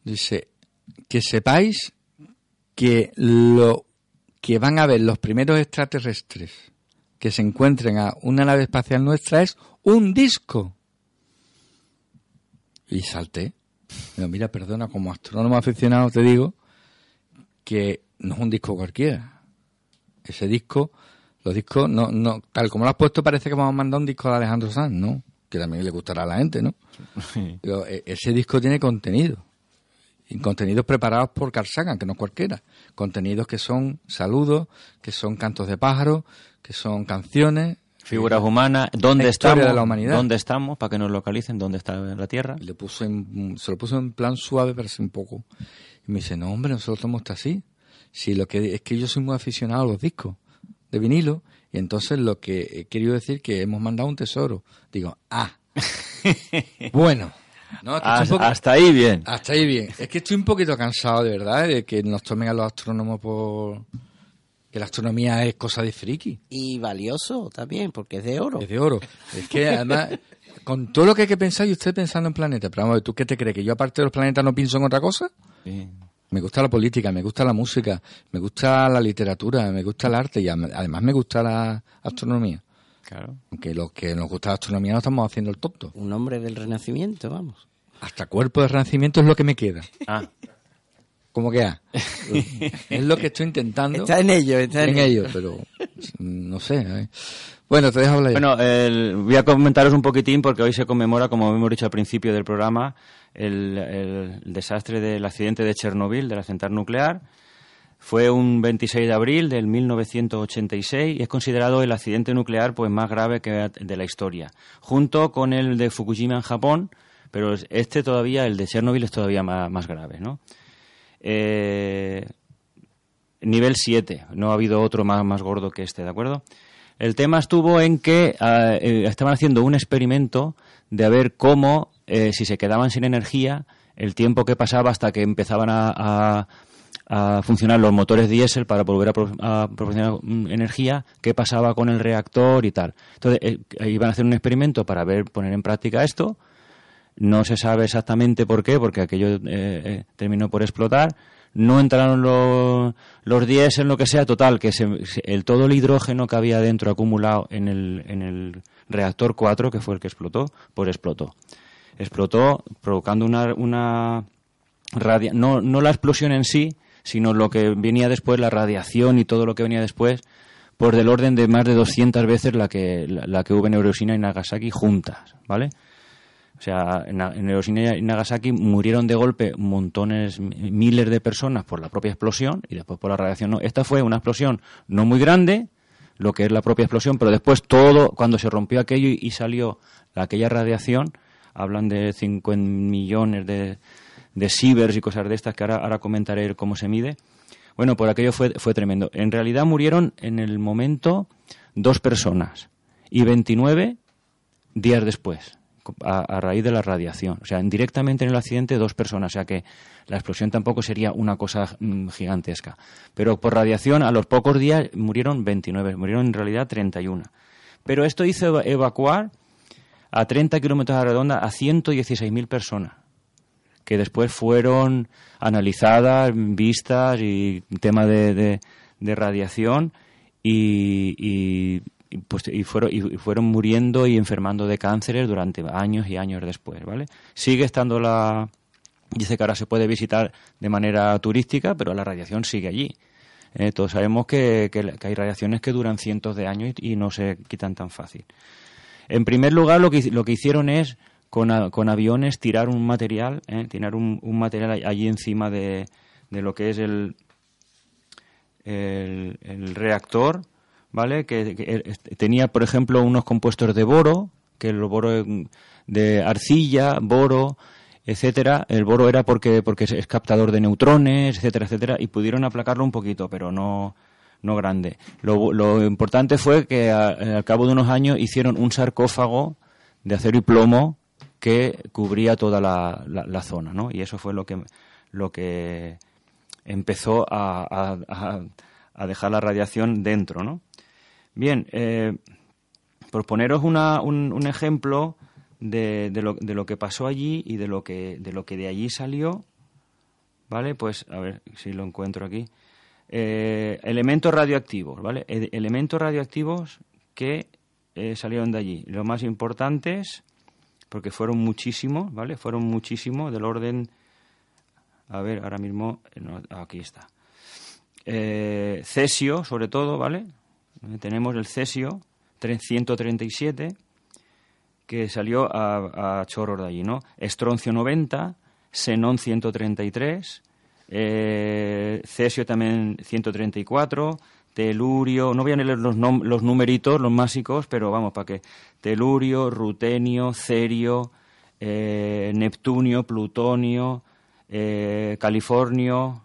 Dice, que sepáis que lo que van a ver los primeros extraterrestres que se encuentren a una nave espacial nuestra es un disco. Y salté. Digo, mira, perdona, como astrónomo aficionado te digo que no es un disco cualquiera. Ese disco, los discos, no, no, tal como lo has puesto, parece que vamos a mandar un disco de Alejandro Sanz, ¿no? Que también le gustará a la gente, ¿no? Digo, e- ese disco tiene contenido. Y contenidos preparados por Carl Sagan, que no cualquiera. Contenidos que son saludos, que son cantos de pájaros, que son canciones. Figuras humanas, ¿dónde estamos? de la humanidad. ¿Dónde estamos? Para que nos localicen, ¿dónde está la Tierra? Le puso en- se lo puso en plan suave, pero un poco. Y me dice, no, hombre, nosotros estamos así. Sí, lo que es que yo soy muy aficionado a los discos de vinilo. Y entonces lo que he querido decir que hemos mandado un tesoro. Digo, ah. *laughs* bueno. No, es que estoy un Hasta, poco- hasta ahí bien. hasta ahí bien. Es que estoy un poquito cansado, de verdad, de que nos tomen a los astrónomos por... Que la astronomía es cosa de friki. Y valioso también, porque es de oro. Es de oro. Es que además, con todo lo que hay que pensar, y usted pensando en planetas, pero vamos, ¿tú qué te crees? ¿Que yo aparte de los planetas no pienso en otra cosa? Sí. Me gusta la política, me gusta la música, me gusta la literatura, me gusta el arte y además me gusta la astronomía. Claro. Aunque los que nos gusta la astronomía no estamos haciendo el tonto. Un hombre del renacimiento, vamos. Hasta cuerpo de renacimiento es lo que me queda. Ah, ¿Cómo que ah? *laughs* es lo que estoy intentando. Está en ello, está en, en ello, pero no sé. ¿eh? Bueno, te dejo hablar. ya. Bueno, el- voy a comentaros un poquitín porque hoy se conmemora, como hemos dicho al principio del programa, el, el desastre del accidente de Chernobyl, de la central nuclear. Fue un 26 de abril del 1986 y es considerado el accidente nuclear pues más grave que de la historia, junto con el de Fukushima en Japón, pero este todavía, el de Chernobyl es todavía más, más grave, ¿no? Eh, nivel 7, no ha habido otro más, más gordo que este, ¿de acuerdo? El tema estuvo en que ah, eh, estaban haciendo un experimento de a ver cómo, eh, si se quedaban sin energía, el tiempo que pasaba hasta que empezaban a, a- a funcionar los motores diésel para volver a, pro- a proporcionar mm, energía, qué pasaba con el reactor y tal. Entonces, eh, iban a hacer un experimento para ver, poner en práctica esto. No se sabe exactamente por qué, porque aquello eh, eh, terminó por explotar. No entraron los, los diésel, lo que sea, total, que se- el, todo el hidrógeno que había dentro acumulado en el, en el reactor 4, que fue el que explotó, pues explotó. Explotó provocando una, una no, no la explosión en sí, sino lo que venía después, la radiación y todo lo que venía después, por del orden de más de 200 veces la que, la, que hubo en Hiroshima y Nagasaki juntas, ¿vale? O sea, en, Hiroshima y Nagasaki murieron de golpe montones, mi- miles de personas por la propia explosión y después por la radiación. No, esta fue una explosión no muy grande, lo que es la propia explosión, pero después todo, cuando se rompió aquello y, y salió aquella radiación, hablan de 5 millones de, de sieverts y cosas de estas, que ahora, ahora comentaré cómo se mide. Bueno, por aquello fue, fue tremendo. En realidad murieron en el momento dos personas y 29 días después, a, raíz de la radiación. O sea, directamente en el accidente dos personas. O sea que la explosión tampoco sería una cosa mm, gigantesca. Pero por radiación, a los pocos días murieron 29, murieron en realidad 31. Pero esto hizo eva- evacuar a 30 kilómetros a la redonda a 116.000 personas que después fueron analizadas, vistas y tema de, de- radiación y, y- pues, y fueron, y fueron muriendo y enfermando de cánceres durante años y años después, ¿vale? Sigue estando la... Dice que ahora se puede visitar de manera turística, pero la radiación sigue allí. Eh, todos sabemos que, que- hay radiaciones que duran cientos de años y, y no se quitan tan fácil. En primer lugar, lo que, lo que hicieron es con, a- con aviones tirar un material, ¿eh? tirar un, un material all- allí encima de, de lo que es el, el, reactor, ¿vale? Que, eh, tenía, por ejemplo, unos compuestos de boro, que el boro eh, de arcilla, boro, etcétera. El boro era porque porque es captador de neutrones, etcétera, etcétera, y pudieron aplacarlo un poquito, pero no no grande. Lo, lo importante fue que a- al cabo de unos años hicieron un sarcófago de acero y plomo que cubría toda la, la- la zona, ¿no? Y eso fue lo que lo que empezó a, a- dejar la radiación dentro, ¿no? Bien, eh, por poneros una- un, un ejemplo de, de lo, de lo que pasó allí y de lo que de lo que de allí salió, ¿vale? Pues a ver si lo encuentro aquí. Eh, elementos radioactivos, ¿vale? E- elementos radioactivos que eh, salieron de allí. Los más importantes, porque fueron muchísimos, ¿vale? Fueron muchísimos, del orden... A ver, ahora mismo... eh, no, aquí está. Eh, cesio, sobre todo, ¿vale? Eh, Tenemos el cesio 337, que salió a, a chorros de allí, ¿no? Estroncio 90, xenón 133, eh, cesio también 134, telurio, no voy a leer los, los numeritos, los básicos, pero vamos, para que telurio, rutenio, cerio, eh, neptunio, plutonio, eh, californio,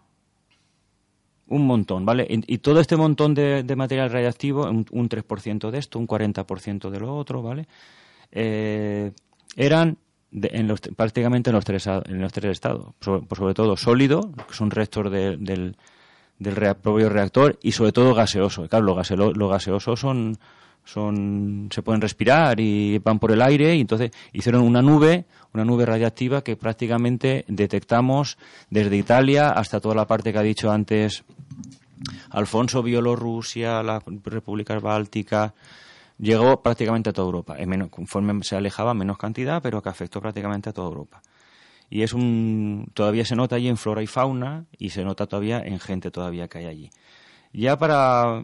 un montón, ¿vale? Y, todo este montón de, de material radiactivo, un, un 3% de esto, un 40% de lo otro, ¿vale? Eh, eran en los, prácticamente en los tres, en los tres estados, sobre, por sobre todo sólido, que son restos de- del, del propio reactor, y sobre todo gaseoso. Claro, los, los gaseosos son, son, se pueden respirar y van por el aire, y entonces hicieron una nube, una nube radiactiva que prácticamente detectamos desde Italia hasta toda la parte que ha dicho antes Alfonso, Bielorrusia, las repúblicas bálticas, llegó prácticamente a toda Europa. En menos, conforme se alejaba, menos cantidad, pero que afectó prácticamente a toda Europa. Y es un, todavía se nota allí en flora y fauna y se nota todavía en gente todavía que hay allí. Ya para,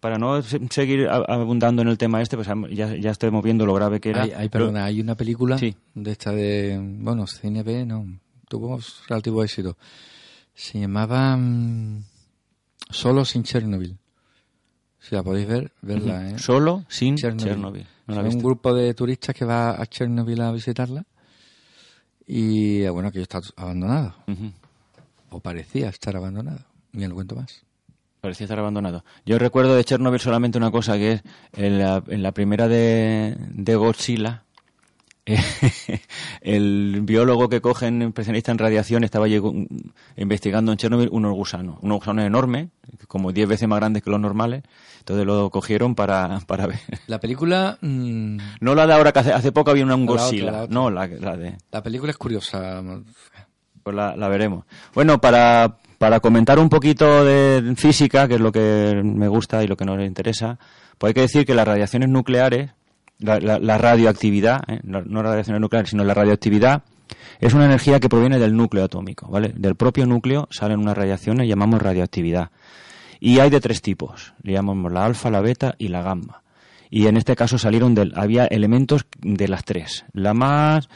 para no se- seguir abundando en el tema este, pues ya, ya estamos viendo lo grave que era. Hay, hay, perdona, hay una película Sí. de esta de, bueno, Cine B, no, tuvo relativo éxito. Se llamaba mm, Solo sin Chernobyl. Si la podéis ver, verla, ¿eh? Solo sin Chernobyl. Chernobyl. No la un grupo de turistas que va a Chernobyl a visitarla y, bueno, que está abandonado. O parecía estar abandonado. Ni lo cuento más. Parecía estar abandonado. Yo recuerdo de Chernobyl solamente una cosa, que es en la, en la primera de, de Godzilla, *laughs* el biólogo que cogen especialista en radiación estaba investigando en Chernobyl unos gusanos, unos gusanos enormes, como 10 veces más grandes que los normales, entonces lo cogieron para, *laughs* para ver. La película, mm, No la de ahora, que hace, hace poco había una un La otra, Godzilla, la otra. no, la, la de... la película es curiosa. Pues la, la veremos. Bueno, para, para comentar un poquito de física, que es lo que me gusta y lo que nos interesa, pues hay que decir que las radiaciones nucleares, la, la- la radioactividad, ¿eh? no, no radiaciones nucleares, sino la radioactividad, es una energía que proviene del núcleo atómico, ¿vale? Del propio núcleo salen unas radiaciones, llamamos radioactividad. Y hay de tres tipos, le llamamos la alfa, la beta y la gamma. Y en este caso salieron del, había elementos de las tres. La más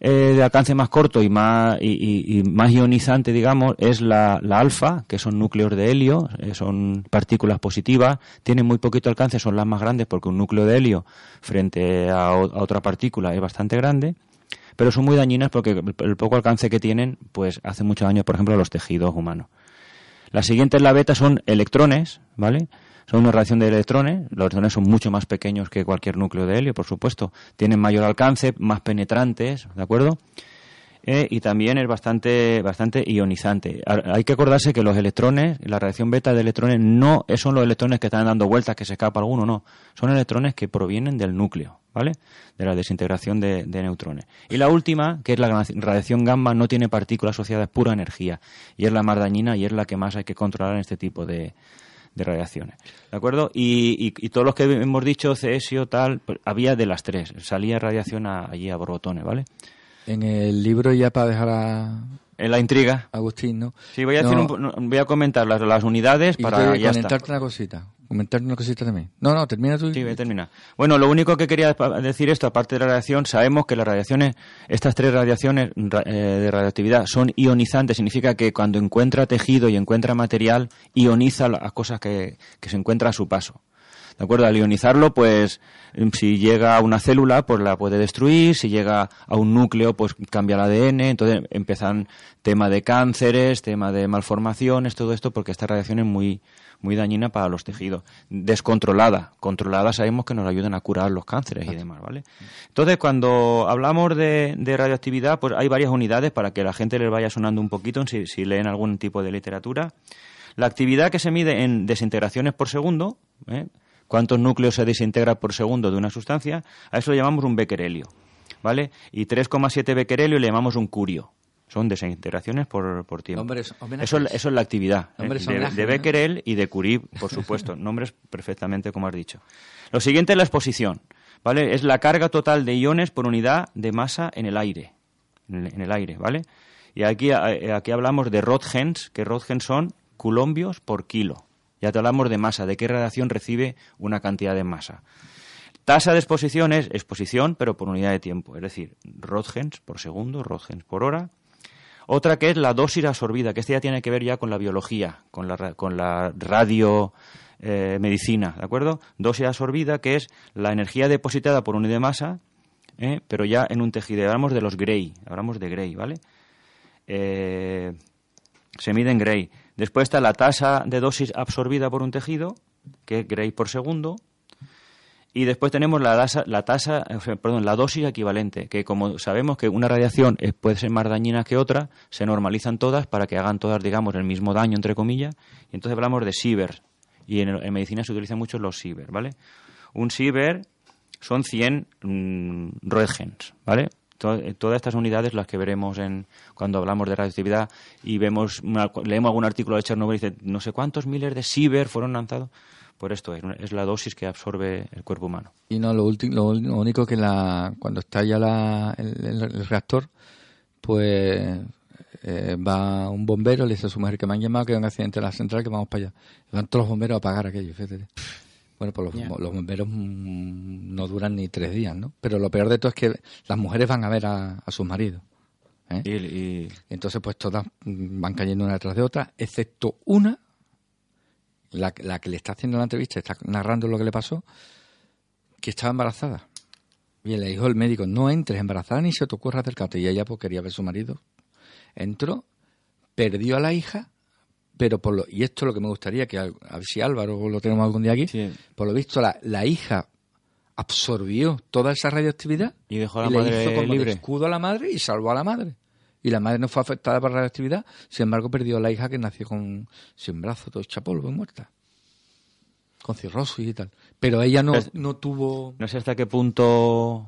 eh, de alcance más corto y más y, más ionizante, digamos, es la, la alfa, que son núcleos de helio, eh, son partículas positivas, tienen muy poquito alcance, son las más grandes porque un núcleo de helio frente a, otra partícula es bastante grande, pero son muy dañinas porque el, el poco alcance que tienen, pues hace mucho daño, por ejemplo, a los tejidos humanos. La siguiente es la beta, son electrones, ¿vale? Son una reacción de electrones. Los electrones son mucho más pequeños que cualquier núcleo de helio, por supuesto. Tienen mayor alcance, más penetrantes, ¿de acuerdo? Eh, y también es bastante, bastante ionizante. Hay que acordarse que los electrones, la reacción beta de electrones, no son los electrones que están dando vueltas, que se escapa alguno, no. Son electrones que provienen del núcleo, ¿vale? De la desintegración de, de neutrones. Y la última, que es la radiación gamma, no tiene partículas asociadas, pura energía. Y es la más dañina y es la que más hay que controlar en este tipo de, de radiaciones. ¿De acuerdo? Y, y, y todos los que hemos dicho, cesio, tal, pues, había de las tres. Salía radiación a- allí a borbotones, ¿vale? En el libro, ya para dejar a En la intriga. Agustín, ¿no? Sí, voy a, decir No. un po- no, voy a comentar las, las unidades Y para te- ya está. comentarte una cosita. Comentarte una cosita también. No, no, termina tú. Sí, voy a terminar. Bueno, lo único que quería decir esto, aparte de la radiación, sabemos que las radiaciones, estas tres radiaciones ra- eh, de radioactividad son ionizantes, significa que cuando encuentra tejido y encuentra material, ioniza las cosas que, que se encuentra a su paso. ¿De acuerdo? Al ionizarlo, pues, em, si llega a una célula, pues la puede destruir, si llega a un núcleo, pues cambia el ADN, entonces empiezan tema de cánceres, tema de malformaciones, todo esto, porque esta radiación es muy, muy dañina para los tejidos. Descontrolada. Controlada sabemos que nos ayudan a curar los cánceres y demás, ¿vale? Entonces, cuando hablamos de, de radioactividad, pues hay varias unidades para que la gente les vaya sonando un poquito si, si leen algún tipo de literatura. La actividad que se mide en desintegraciones por segundo, ¿eh? cuántos núcleos se desintegra por segundo de una sustancia, a eso le llamamos un becquerelio, ¿vale? Y 3,7 becquerelio le llamamos un curio. Son desintegraciones por, por tiempo. Nombres- eso, es- eso es la actividad. ¿eh? Nombres De, homenajes, de ¿no? Becquerel y de Curie, por supuesto. *laughs* Nombres perfectamente como has dicho. Lo siguiente es la exposición, ¿vale? Es la carga total de iones por unidad de masa en el aire. En el, en el aire, ¿vale? Y aquí, eh, aquí hablamos de Roentgens, que Roentgens son coulombios por kilo. Ya te hablamos de masa, de qué radiación recibe una cantidad de masa. Tasa de exposición es exposición, pero por unidad de tiempo. Es decir, Roentgens por segundo, Roentgens por hora. Otra que es la dosis absorbida, que este ya tiene que ver ya con la biología, con la, con la radio eh, medicina, ¿de acuerdo? Dosis absorbida, que es la energía depositada por unidad de masa, ¿eh? pero ya en un tejido. Hablamos de los Gray, hablamos de Gray, ¿vale? Eh, se mide en Gray. Después está la tasa de dosis absorbida por un tejido, que es Gray por segundo. Y después tenemos la tasa, la tasa, perdón, la dosis equivalente, que como sabemos que una radiación puede ser más dañina que otra, se normalizan todas para que hagan todas, digamos, el mismo daño, entre comillas, y entonces hablamos de sievers. Y en, en medicina se utilizan mucho los sievers, ¿vale? Un siever son 100 mm, Roentgens, ¿vale? Eh, todas estas unidades las que veremos en cuando hablamos de radioactividad y vemos leemos algún artículo de Chernobyl y dice no sé cuántos miles de siever fueron lanzados por esto es, es la dosis que absorbe el cuerpo humano Y no, lo, último, lo, lo único que la, cuando estalla la, el, el- el reactor, pues eh, va un bombero, le dice a su mujer que me han llamado, que hay un accidente en la central, que vamos para allá. Van todos los bomberos a apagar aquello, fíjate. Bueno, pues los bomberos mm, no duran ni tres días, ¿no? Pero lo peor de todo es que las mujeres van a ver a, a sus maridos. ¿eh? y, y- Entonces, pues todas mm, van cayendo una detrás de otra, excepto una, la, la que le está haciendo la entrevista, está narrando lo que le pasó, que estaba embarazada. Y le dijo el médico, no entres embarazada ni se te ocurra acercarte. Y ella pues quería ver a su marido. Entró, perdió a la hija, pero por lo, y esto es lo que me gustaría, que a ver si Álvaro lo tenemos algún día aquí, Sí. por lo visto la, la hija absorbió toda esa radioactividad Y dejó a la le madre hizo como libre. escudo a la madre y salvó a la madre. Y la madre no fue afectada por la radioactividad, sin embargo perdió a la hija que nació con sin brazo, todo hecha polvo y muerta. Con cirrosis y tal. Pero ella no, no tuvo... no sé hasta qué punto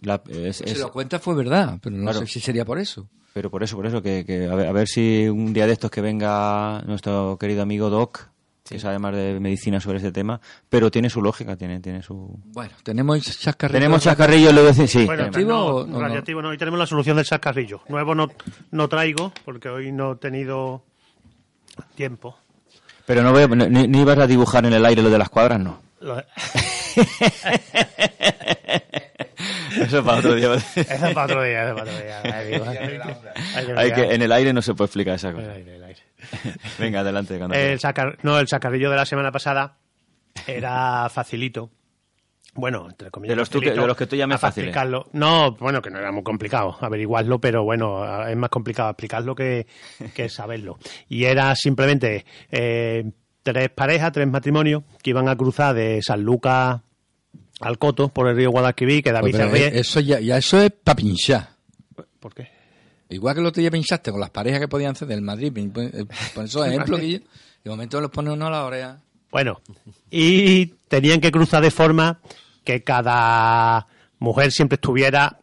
la- es- Se lo cuenta fue verdad, pero no Claro. sé si sería por eso. pero por eso por eso que, que a, ver, a ver si un día de estos que venga nuestro querido amigo Doc que sabe más de medicina sobre este tema pero tiene su lógica tiene tiene su Bueno, tenemos chascarrillos. tenemos chascarrillo lo decir sí Bueno, ¿Radioactivo no, o no, no? Hoy tenemos la solución del chascarrillo. Nuevo no, no traigo, porque hoy no he tenido tiempo. pero no veo ni, ni ibas a dibujar en el aire lo de las cuadras no Lo- *laughs* eso para otro día *laughs* Eso es para otro día, eso es para otro día. *laughs* Hay que que, en el aire no se puede explicar esa El cosa. aire, el aire. *laughs* Venga, adelante. cuando El sacar, no, el chacarrillo de la semana pasada era facilito. Bueno, entre comillas. De los tú que- facilito de los que tú fáciles. explicarlo. No, bueno, que no era muy complicado averiguarlo, pero bueno, es más complicado explicarlo que, que saberlo. Y era simplemente eh, tres parejas, tres matrimonios que iban a cruzar de San Lucas al Coto por el río Guadalquivir, que David Pues, se pero ríe. eso ya, ya eso es para pinchar. ¿Por qué? Igual que el otro día pinchaste con las parejas que podían hacer del Madrid, pon eh, esos *laughs* ejemplos que yo, de momento los pone uno a la oreja. Bueno, y tenían que cruzar de forma que cada mujer siempre estuviera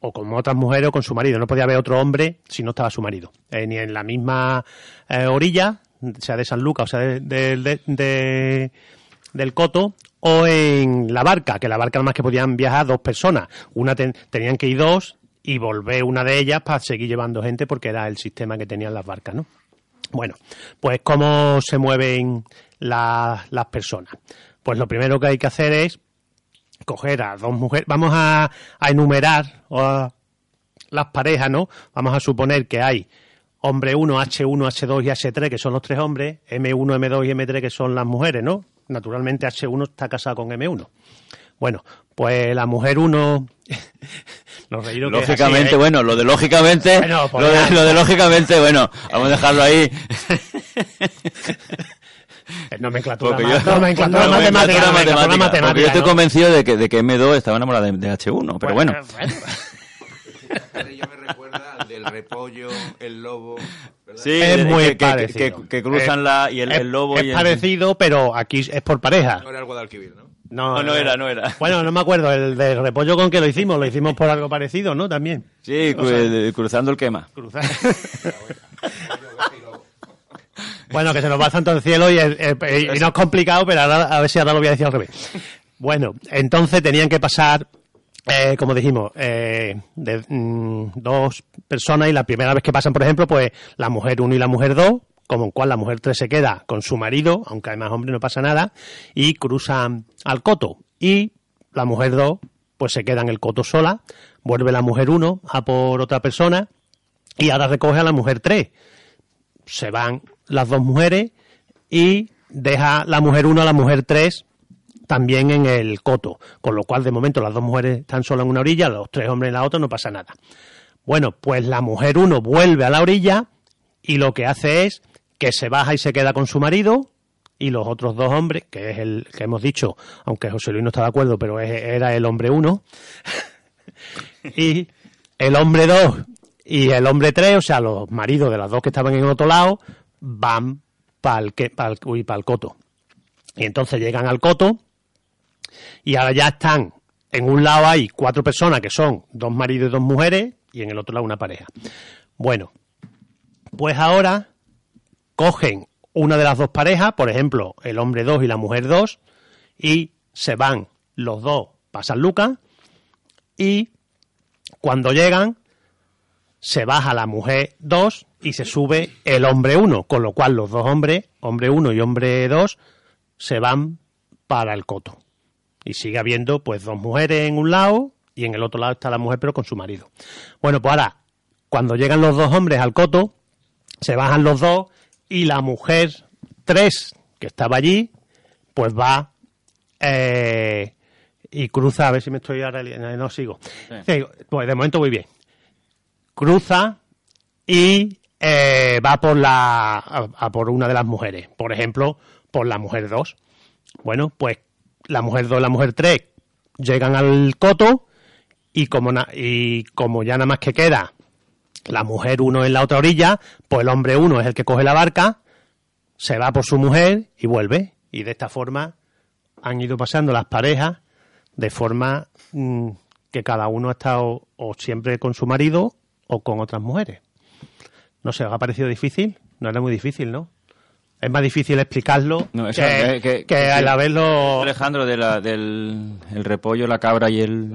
o con otras mujeres o con su marido. No podía haber otro hombre si no estaba su marido. Eh, ni en la misma eh, orilla, sea de San Lucas o sea de, de- de- de- del Coto, o en la barca, que la barca nada más que podían viajar dos personas. Una ten- tenían que ir dos y volver una de ellas para seguir llevando gente porque era el sistema que tenían las barcas, ¿no? Bueno, pues cómo se mueven la- las personas. Pues lo primero que hay que hacer es coger a dos mujeres. Vamos a, enumerar las parejas, ¿no? Vamos a suponer que hay hombre 1, H1, H2 y H3, que son los tres hombres, M1, M2 y M3, que son las mujeres, ¿no? Naturalmente H1 está casado con M1. Bueno, pues la mujer 1... Los reíros que es así, Lógicamente, ¿eh? bueno, lo de lógicamente, Bueno, pues lo, de, lo de lógicamente, bueno, vamos a dejarlo ahí. *laughs* Es nomenclatura, yo- nomenclatura no, matemática, nomenclatura nomenclatura matemática, porque yo estoy ¿no? convencido de que, de que M2 estaba enamorada de, de H1, pero bueno. Ya *laughs* me recuerda al del repollo, el lobo. ¿verdad? Sí, es muy que, que- parecido. que- que cruzan Es- la y el, es, el lobo es y el- parecido, pero aquí es por pareja. No era el Guadalquivir, ¿no? No, No, no era, no era. Bueno, no me acuerdo, el de repollo con que lo hicimos, lo hicimos por algo parecido, ¿no? También. Sí, cru- el- cruzando el quema. Cruzar. bueno, que se nos va tanto el cielo y, y no es complicado, pero ahora, a ver si ahora lo voy a decir al revés. Bueno, entonces tenían que pasar, eh, como dijimos, eh, de mm, dos personas y la primera vez que pasan, por ejemplo, pues la mujer 1 y la mujer 2, como en cual la mujer 3 se queda con su marido, aunque hay más hombres no pasa nada, y cruzan al coto. Y la mujer 2 pues se queda en el coto sola, vuelve la mujer 1 a por otra persona y ahora recoge a la mujer 3. Se van las dos mujeres y deja la mujer 1 a la mujer 3 también en el coto, con lo cual de momento las dos mujeres están solas en una orilla, los tres hombres en la otra, no pasa nada. Bueno, pues la mujer 1 vuelve a la orilla y lo que hace es que se baja y se queda con su marido y los otros dos hombres, que es el que hemos dicho, aunque José Luis no está de acuerdo, pero era el hombre 1, *laughs* y el hombre 2 y el hombre 3, o sea, los maridos de las dos que estaban en otro lado, van para el, pa'l- pa'l coto. Y entonces llegan al coto y ahora ya están, en un lado hay cuatro personas que son dos maridos y dos mujeres y en el otro lado una pareja. Bueno, pues ahora cogen una de las dos parejas, por ejemplo, el hombre 2 y la mujer 2, y se van los dos para San Lucas y cuando llegan se baja la mujer 2 y se sube el hombre 1, con lo cual los dos hombres, hombre 1 y hombre 2, se van para el coto. Y sigue habiendo pues dos mujeres en un lado y en el otro lado está la mujer pero con su marido. Bueno, pues ahora, cuando llegan los dos hombres al coto, se bajan los dos y la mujer 3 que estaba allí, pues va eh, y cruza, a ver si me estoy ahora, li- no, sigo. Sí, pues de momento muy bien. Cruza y eh, va por la a, a por una de las mujeres, por ejemplo, por la mujer 2. Bueno, pues la mujer 2 y la mujer 3 llegan al coto y como, na- y como ya nada más que queda la mujer 1 en la otra orilla, pues el hombre 1 es el que coge la barca, se va por su mujer y vuelve. Y de esta forma han ido pasando las parejas de forma mm, que cada uno ha estado o siempre con su marido o con otras mujeres. No sé, ¿os ha parecido difícil? No era muy difícil, ¿no? Es más difícil explicarlo No, eso, que, que- que que- al haberlo... Alejandro, de la, del el repollo, la cabra y el...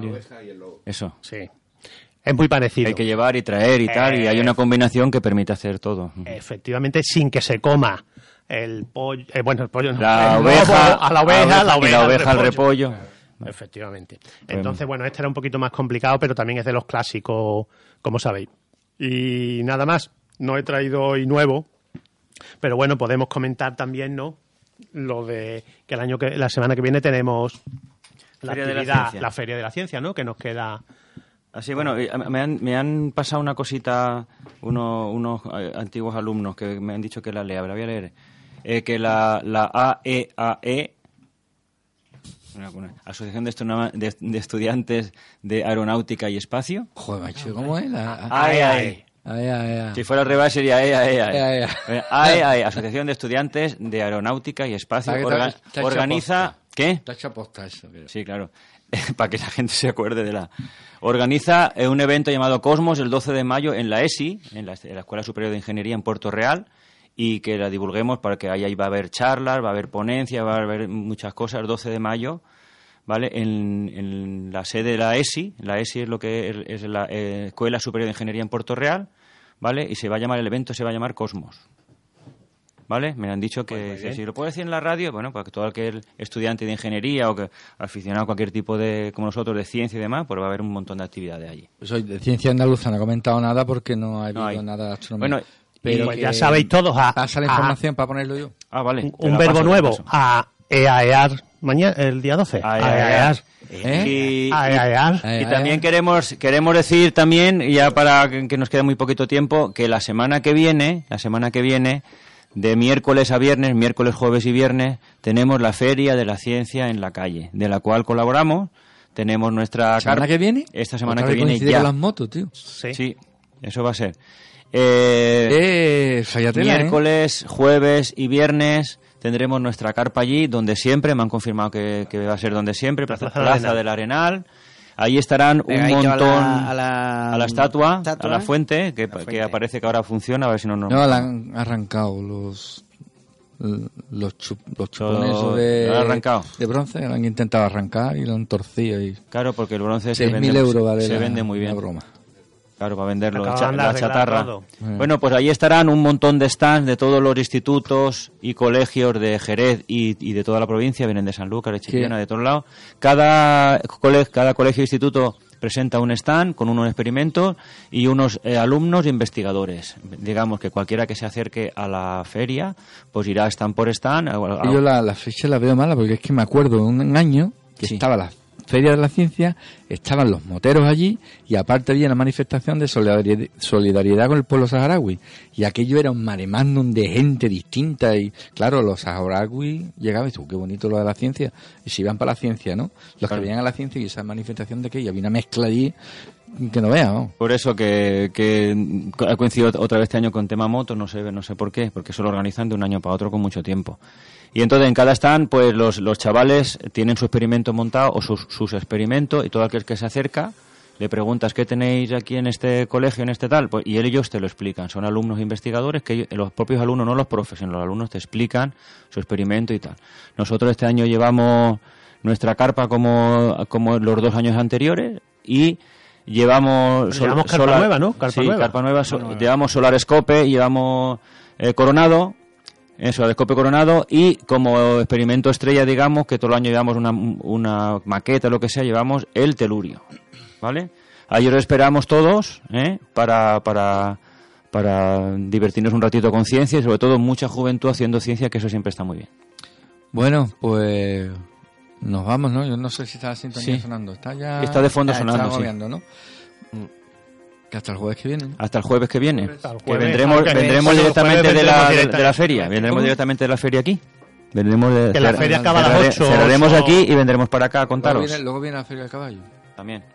Eso. Sí. Es muy parecido. Hay que llevar y traer y tal, y hay una combinación que permite hacer todo. Efectivamente, sin que se coma el pollo... eh, bueno, el pollo no. La el oveja, lobo a la oveja, la y oveja, la al oveja al repollo. Efectivamente. Entonces, bueno, este era un poquito más complicado, pero también es de los clásicos, como sabéis. Y nada más, no he traído hoy nuevo, pero bueno, podemos comentar también, ¿no? Lo de que el año que la semana que viene tenemos la Feria de la la feria de la ciencia, ¿no? Que nos queda Así, bueno, eh, me han, me han pasado una cosita uno- unos eh, antiguos alumnos que me han dicho que la lea, la voy a leer. Eh, que la, la AEAE, Asociación de, de- de Estudiantes de Aeronáutica y Espacio, Joder, macho, ¿cómo es? La... AEAE. Ay. Si fuera al revés sería EAEAE. Eh, AEAE, Asociación de Estudiantes de Aeronáutica y Espacio, Ah, orga- organiza... ¿Qué? Posta eso. creo. Sí, claro. para que la gente se acuerde de la... Organiza eh, un evento llamado Cosmos el 12 de mayo en la ESI, en la, Escuela Superior de Ingeniería en Puerto Real, y que la divulguemos para que ahí, ahí va a haber charlas, va a haber ponencias, va a haber muchas cosas, el 12 de mayo, ¿vale? En, en la sede de la ESI, la ESI es lo que es, es la eh, Escuela Superior de Ingeniería en Puerto Real, ¿vale? Y se va a llamar, el evento se va a llamar Cosmos. ¿Vale? Me han dicho que, si lo puedo decir en la radio, bueno, para que todo aquel estudiante de ingeniería o que aficionado a cualquier tipo de, como nosotros, de ciencia y demás, pues va a haber un montón de actividades allí. Pues hoy de ciencia andaluza no he comentado nada porque no ha habido hay. nada de astronomía. Bueno, pero pues ya sabéis todos a- Pasa la a- información para ponerlo yo. Ah, vale. un, verbo paso, nuevo a eaear mañana el día 12 Aeaear. ¿Eh? Y, Aeaear. Eh, y eh. también queremos queremos decir también ya para que que nos quede muy poquito tiempo que la semana que viene la semana que viene de miércoles a viernes miércoles jueves y viernes tenemos la feria de la ciencia en la calle de la cual colaboramos tenemos nuestra ¿La semana que viene? esta semana que viene ya con las motos, tío. Sí. sí eso va a ser Eh, Eh, ¿eh? Miércoles, jueves y viernes tendremos nuestra carpa allí, donde siempre, me han confirmado que, que va a ser donde siempre, La Plaza, Plaza del Plaza del Arenal. Ahí estarán un Pegadito a la- montón a la- a la estatua, estatua. a la fuente, que, La que fuente. aparece que ahora funciona, a ver si no... no No, la han arrancado los los, chup- los chupones de, arrancado. de bronce, lo han intentado arrancar y lo han torcido. Y Claro, porque el bronce se 6.000 vende, euros vale se la- vende muy bien. la broma. Claro, para venderlo, la chatarra. todo. Bueno, pues ahí estarán un montón de stands de todos los institutos y colegios de Jerez y, y de toda la provincia, vienen de Sanlúcar, de Chipiona, de todos lados. Cada, cole- cada colegio e instituto presenta un stand con unos experimentos y unos eh, alumnos e investigadores. Digamos que cualquiera que se acerque a la feria, pues irá stand por stand. a- yo la, la fecha la veo mala porque es que me acuerdo de un año que Sí. estaba la Feria de la Ciencia, estaban los moteros allí y aparte había una manifestación de solidaridad, con el pueblo saharaui. Y aquello era un mare magnum de gente distinta y claro, los saharauis llegaban y tú, qué bonito lo de la ciencia. Y se iban para la ciencia, ¿no? Los Claro. que venían a la ciencia y esa manifestación de que había una mezcla allí que no veas, ¿no? Por eso que, que ha coincidido otra vez este año con tema moto, no sé, no sé por qué, porque eso lo organizan de un año para otro con mucho tiempo. Y entonces en cada stand, pues los, los chavales tienen su experimento montado o sus, sus experimentos y todo aquel que se acerca le preguntas qué tenéis aquí en este colegio, en este tal, pues, y ellos te lo explican. Son alumnos investigadores que ellos- los propios alumnos, no los profes, sino los alumnos te explican su experimento y tal. Nosotros este año llevamos nuestra carpa como, como los dos años anteriores y llevamos... sol- Llevamos carpa solar- nueva, ¿no? Carpa sí, nueva. carpa nueva. so- llevamos Solar Scope y llevamos eh, Coronado, eso, el escope coronado y como experimento estrella, digamos, que todo el año llevamos una, una maqueta, lo que sea, llevamos el telurio, ¿vale? Ahí os esperamos todos, ¿eh? Para, para, para divertirnos un ratito con ciencia y sobre todo mucha juventud haciendo ciencia, que eso siempre está muy bien. Bueno, pues nos vamos, ¿no? Yo no sé si está la sintonía Sí. sonando. Está ya. Está de fondo sonando, Está sí. Que hasta el jueves que viene. Hasta el jueves que viene. Hasta el Que jueves, vendremos, que- vendremos directamente de la, de, directa- de la feria. Vendremos ¿Cómo? directamente de la feria aquí. Vendremos de, Que la feria acaba a las cerrare- ocho, Cerraremos ocho. aquí y vendremos para acá a Luego contaros. viene, luego viene la Feria del Caballo. También. *laughs*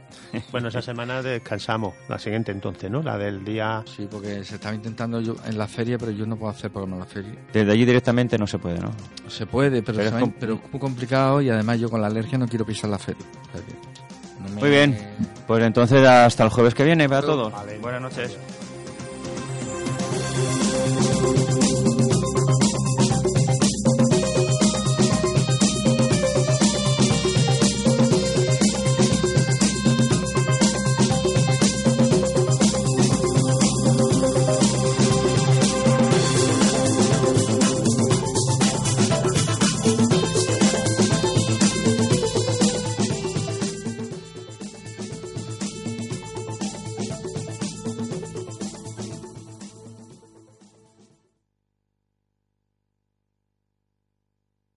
Bueno, esa semana descansamos. La siguiente entonces, ¿no? La del día... Sí, porque se estaba intentando yo en la feria, pero yo no puedo hacer porque no la feria. Desde allí directamente no se puede, ¿no? Se puede, pero, Pero es me- com- pero es muy complicado y además yo con la alergia no quiero pisar la feria. O sea que muy bien. Pues entonces hasta el jueves que viene para todos. Buenas noches.